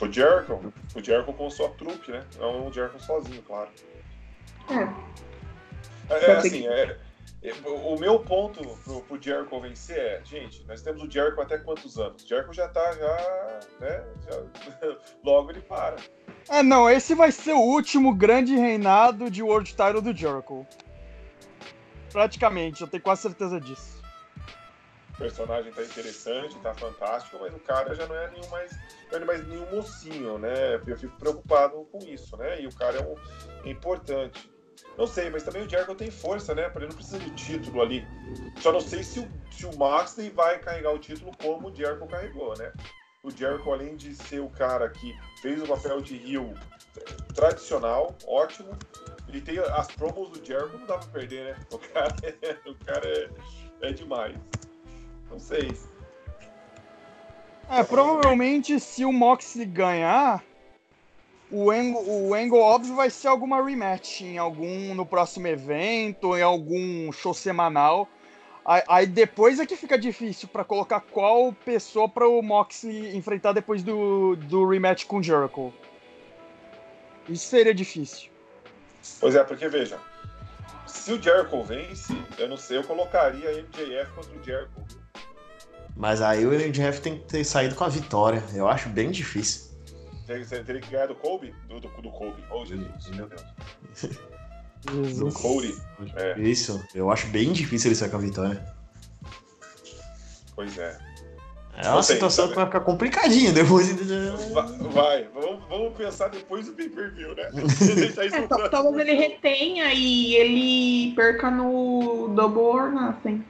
O Jericho. O Jericho com sua trupe, né? Não o Jericho sozinho, claro. É. É, ser assim, é, é, o meu ponto pro, pro Jericho vencer é, gente, nós temos o Jericho até quantos anos? O Jericho já tá, já, né, já- logo ele para. É, não, esse vai ser o último grande reinado de World Title do Jericho. Praticamente, eu tenho quase certeza disso. O personagem tá interessante, tá fantástico, mas o cara já não é nenhum mais, não é mais nenhum mocinho, né? Eu fico preocupado com isso, né? E o cara é, um, é importante. Não sei, mas também o Jericho tem força, né? Ele não precisa de título ali. Só não sei se o, se o Moxley vai carregar o título como o Jericho carregou, né? O Jericho, além de ser o cara que fez o papel de heel tradicional, ótimo, ele tem as promos do Jericho, não dá pra perder, né? O cara é, o cara é, é demais. Não sei. É, provavelmente se o Moxley ganhar, o angle, o angle óbvio vai ser alguma rematch em algum no próximo evento, em algum show semanal. Aí, aí depois é que fica difícil pra colocar qual pessoa para o Moxley enfrentar depois do, do rematch com o Jericho. Isso seria difícil. Pois é, porque veja, se o Jericho vence, eu não sei, eu colocaria MJF contra o Jericho. Mas aí o MJF tem que ter saído com a vitória. Eu acho bem difícil. Teria, você teria que ganhar do Kobe? Do, do, do Kobe. Oh, Jesus, meu Deus. Do. Cody. É. Isso, eu acho bem difícil ele sair com a vitória. Pois é. É uma situação que vai ficar complicadinha depois. Va- Vai, vamos, vamos pensar depois do pay-per-view, né? É, talvez ele retenha e ele perca no Double or Nothing.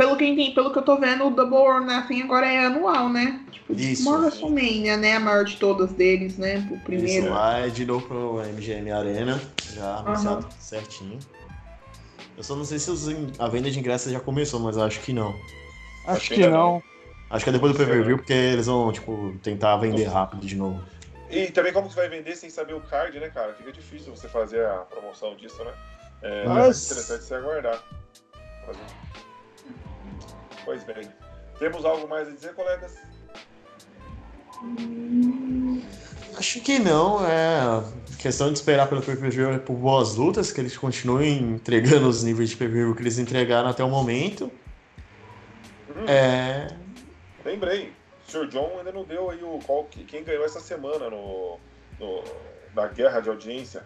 Pelo que, eu entendi, pelo que eu tô vendo, o Double or Nothing agora é anual, né? Tipo, Isso. uma WrestleMania, né? A maior de todas deles, né? O primeiro. Isso lá é de novo pro MGM Arena, já anunciado certinho. Eu só não sei se os a venda de ingressos já começou, mas eu acho que não. Acho Acho que que não. Acho que é depois do pay-per-view, porque eles vão, tipo, tentar vender rápido de novo. E também como que você vai vender sem saber o card, né, cara? Fica difícil você fazer a promoção disso, né? É, Mas- é interessante você aguardar. Fazer. Pois bem. Temos algo mais a dizer, colegas? Acho que não, é questão de esperar pelo pay-per-view é por boas lutas, que eles continuem entregando os níveis de pay-per-view que eles entregaram até o momento. Hum, É, Lembrei. O Sr. John ainda não deu aí o qual, quem ganhou essa semana no, no- na guerra de audiência.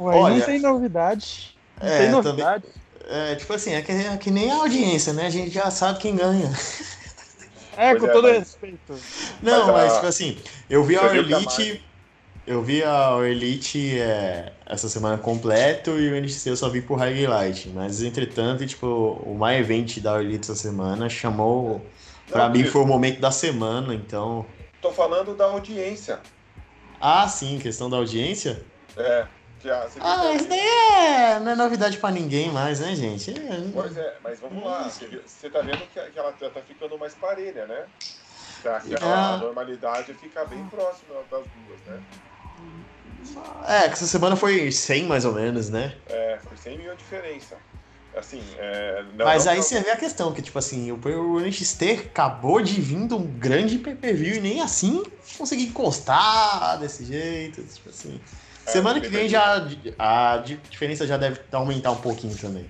Ué, Olha, não tem novidade. Não é, tem também- novidade. É, tipo assim, é que, é que nem a audiência, né? A gente já sabe quem ganha. É, Pois com é, todo mas- respeito. Não, Mas a- mas, tipo assim, eu vi a Você a Elite. Eu vi a Elite é, essa semana completo e o NXT eu só vi por highlight. Mas entretanto, tipo, o My Event da Elite essa semana chamou. Pra Não, mim foi o momento da semana, então. tô falando da audiência. Ah, sim, questão da audiência. É. Você Ah, vê isso daí é... não é novidade pra ninguém mais, né, gente? É- Pois é, mas vamos lá. Você, tá vendo que, que ela tá tá ficando mais parelha, né? Tá, que a, Ah. normalidade fica bem próxima das duas, né? É, que essa semana foi 100 mais ou menos, né? É, foi 100 mil a diferença. Assim, é, não, Mas não- aí você vê a questão, que tipo assim, o o NXT acabou de vir de um grande pay-per-view e nem assim consegui encostar desse jeito, tipo assim. É, Semana que vem já a di- diferença já deve aumentar um pouquinho também.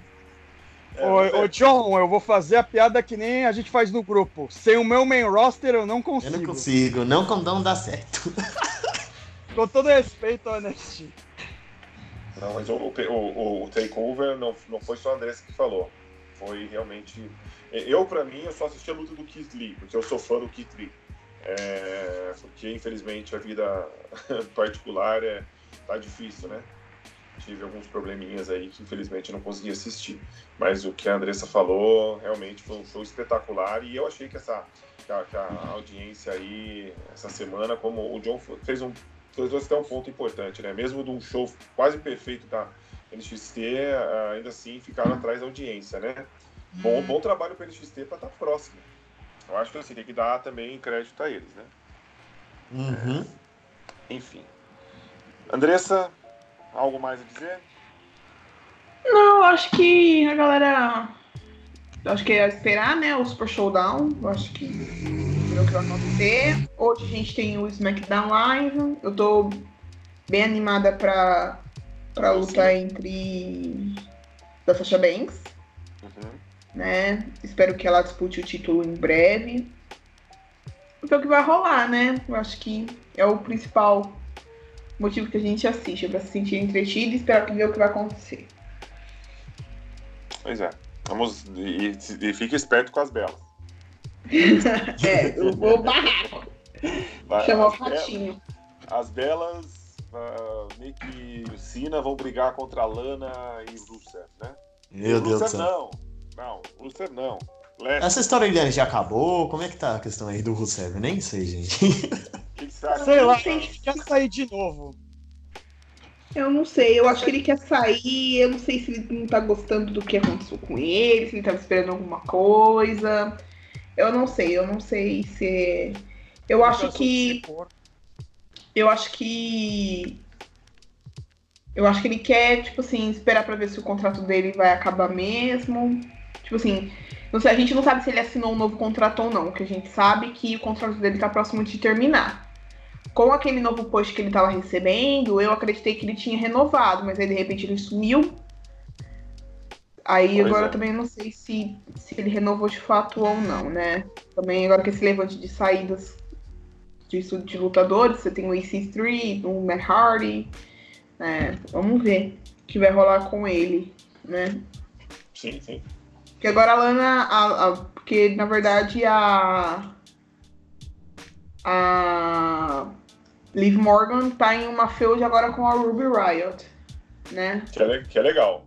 É, Ô, mas é- ô, John, eu vou fazer a piada que nem a gente faz no grupo. Sem o meu main roster eu não Eu consigo. não consigo, não com não dá certo. Com todo respeito NXT. Não, mas o, o, o, o Takeover não, não foi só a Andressa que falou. Foi realmente. Eu, pra mim, eu só assisti a luta do Keith Lee, porque eu sou fã do Keith Lee. É, porque, infelizmente, a vida particular é, tá difícil, né? Tive alguns probleminhas aí que, infelizmente, não consegui assistir. Mas o que a Andressa falou realmente foi um show espetacular e eu achei que essa que a, que a audiência aí, essa semana, como o John fez um dois têm um ponto importante, né? Mesmo de um show quase perfeito da NXT, ah, ainda assim ficaram atrás da audiência, né? Bom, bom trabalho para NXT para estar próximo. Eu acho que assim, tem que dar também crédito a eles, né? Uhum. Enfim. Andressa, algo mais a dizer? Não, acho que a galera. Acho que é esperar, né? O Super Showdown. Eu acho que é o que vai acontecer. Hoje a gente tem o SmackDown Live. Eu tô bem animada pra, pra luta entre da Sasha Banks, Uhum. né? Espero que ela dispute o título em breve. Então o que vai rolar, né? Eu acho que é o principal motivo que a gente assiste, é pra se sentir entretido e esperar que ver o que vai acontecer. Pois é. Vamos. E, e fique esperto com as belas. É, eu vou barrar. Vai- Chamar o ratinho. as belas, uh, Nick e Cena vão brigar contra a Lana e o Rusev, né? Meu Deus do céu. não. Não, Rusev não. Leste, Essa história Eliane já acabou? Como é que tá a questão aí do Rusev? Eu Nem sei, gente. que, que? Sei lá, sei. quer sair de novo. Eu não sei, eu acho que ele quer sair, eu não sei se ele não tá gostando do que aconteceu com ele, se ele tava esperando alguma coisa. Eu não sei, eu não sei se. Eu acho que. Eu acho que. Eu acho que ele quer, tipo assim, esperar pra ver se o contrato dele vai acabar mesmo. Tipo assim, não sei, a gente não sabe se ele assinou um novo contrato ou não. Que a gente sabe que o contrato dele tá próximo de terminar. Com aquele novo post que ele tava recebendo, eu acreditei que ele tinha renovado, mas aí de repente ele sumiu. Aí Pois agora é. eu também não sei se, se ele renovou de fato ou não, né? Também agora que esse levante de saídas disso de lutadores, você tem o EC3, o Matt Hardy, né? Vamos ver o que vai rolar com ele, né? Sim, sim. Porque agora a Lana. A, a- porque na verdade a. A. Liv Morgan tá em uma feud agora com a Ruby Riot, né? Que é, que é legal.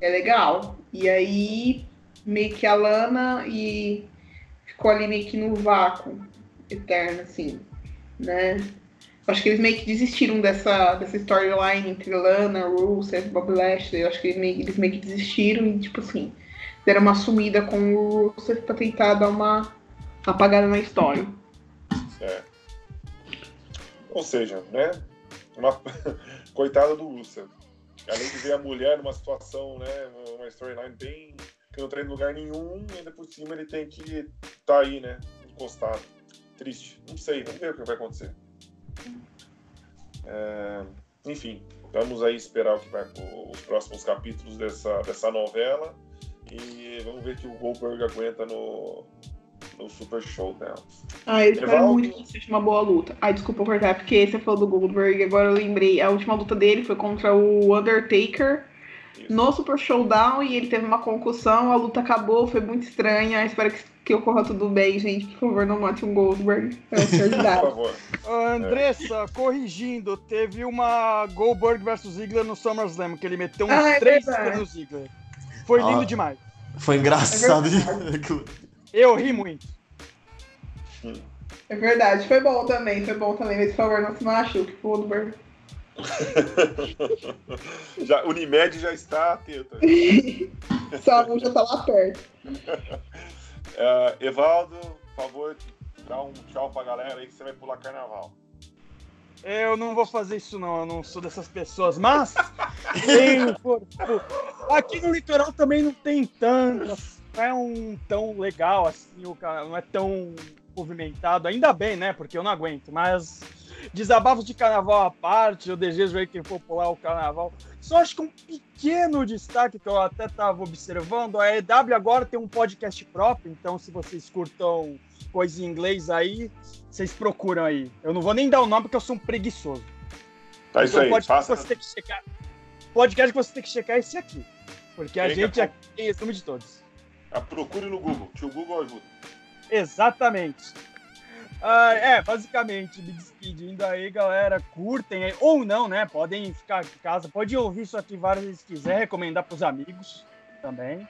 É legal. E aí, meio que a Lana e ficou ali meio que no vácuo eterno, assim, né? Acho que eles meio que desistiram dessa, dessa storyline entre Lana, Rusev, Bob Lashley. Eu acho que eles meio, eles meio que desistiram e, tipo assim, deram uma sumida com o Rusev pra tentar dar uma apagada na história. É. Ou seja, né? Uma... Coitada do Rusev. Além de ver a mulher numa situação, né? Uma storyline bem. que não tá em lugar nenhum, e ainda por cima ele tem que tá aí, né? Encostado. Triste. Não sei, vamos ver o que vai acontecer. É, Enfim, vamos aí esperar o que vai os próximos capítulos dessa, dessa novela. E vamos ver que o Goldberg aguenta no, no Super Showdown. Ah, eu espero Evaldo. muito que seja uma boa luta. Ai, desculpa cortar, porque você falou do Goldberg, agora eu lembrei. A última luta dele foi contra o Undertaker Isso. no Super Showdown e ele teve uma concussão, a luta acabou, foi muito estranha. Espero que, que ocorra tudo bem, gente. Por favor, não mate um Goldberg. É Por verdade. favor. Andressa, corrigindo, teve uma Goldberg versus Ziggler no SummerSlam, que ele meteu uns Ah, é três no Ziggler. Foi lindo Ah. demais. Foi engraçado. É de- Eu ri muito. É verdade, foi bom também, foi bom também, mas por favor, não se machuque, Woodburn. já, Unimed já está atento. Só já tá lá perto. Uh, Evaldo, por favor, dá um tchau pra galera aí que você vai pular carnaval. Eu não vou fazer isso não, eu não sou dessas pessoas, mas tem, pô, aqui no litoral também não tem tanto, não é um tão legal assim, o não é tão movimentado, ainda bem, né? Porque eu não aguento, mas desabafos de carnaval à parte, eu desejo aí que for pular o carnaval. Só acho que um pequeno destaque que eu até estava observando, a EW agora tem um podcast próprio, então se vocês curtam coisa em inglês aí, vocês procuram aí. Eu não vou nem dar o nome porque eu sou um preguiçoso. Tá isso então, aí, podcast faça. que você tem que checar. Podcast que você tem que checar é esse aqui. Porque a que gente aqui tem resumo de todos. Ah, procure no Google, tio Google ajuda. Exatamente. Ah, é, basicamente, me despedindo aí, galera. Curtem aí, ou não, né? Podem ficar em casa, pode ouvir isso aqui várias vezes se quiser, recomendar pros amigos também.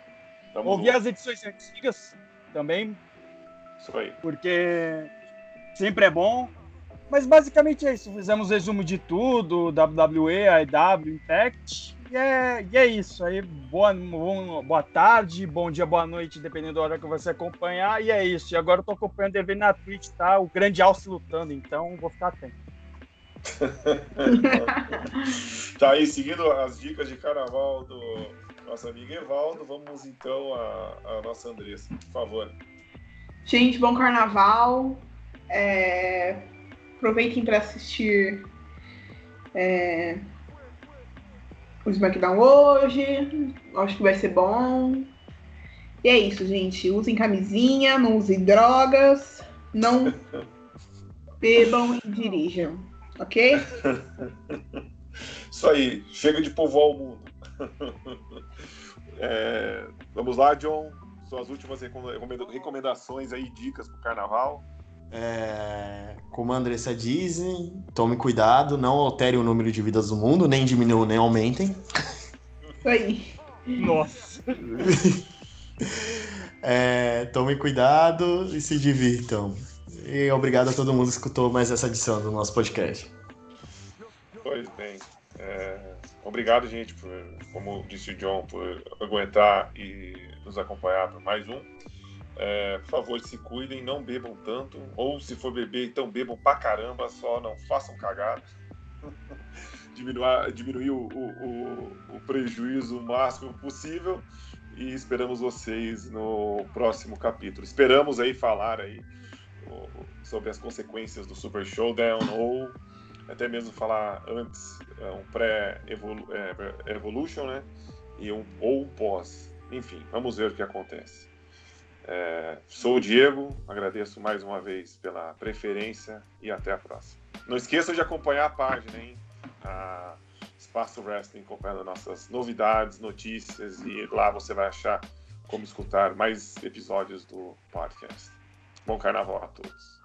Tamo Ouvir as edições antigas também, Isso aí. porque sempre é bom. Mas basicamente é isso. Fizemos resumo de tudo, WWE, AEW, Impact. E é, e é isso. Aí, boa, boa tarde, bom dia, boa noite, dependendo da hora que você acompanhar. E é isso. E agora eu tô acompanhando o TV na Twitch, tá? O grande Alce lutando, então vou ficar atento. Tá aí, seguindo as dicas de carnaval do nosso amigo Evaldo, vamos então a, a nossa Andressa, por favor. Gente, bom carnaval. É, Aproveitem para assistir é, o SmackDown hoje. Acho que vai ser bom. E é isso, gente. Usem camisinha, não usem drogas, não bebam e dirijam. Ok? Isso aí, chega de povoar o mundo. É, vamos lá, John. Suas últimas recomenda- recomendações aí, dicas pro carnaval. É, como a Andressa diz, tome cuidado, não altere o número de vidas do mundo, nem diminuam nem aumentem. Isso aí. Nossa. É, tome cuidado e se divirtam. E obrigado a todo mundo que escutou mais essa edição do nosso podcast. Pois bem. é, obrigado, gente, por, como disse o John, por aguentar e nos acompanhar por mais um. É, por favor, se cuidem, não bebam tanto. Ou se for beber, então bebam pra caramba, só não façam cagada. diminuir diminuir o, o, o- prejuízo o máximo possível. E esperamos vocês no próximo capítulo. Esperamos aí falar aí sobre as consequências do Super Showdown ou até mesmo falar antes é, um pré-evolution, né? E um, ou um pós. Enfim, vamos ver o que acontece. É, sou o Diego, agradeço mais uma vez pela preferência e até a próxima. Não esqueçam de acompanhar a página, hein? A Espaço Wrestling, acompanhando nossas novidades, notícias e lá você vai achar como escutar mais episódios do podcast. Bom carnaval a todos.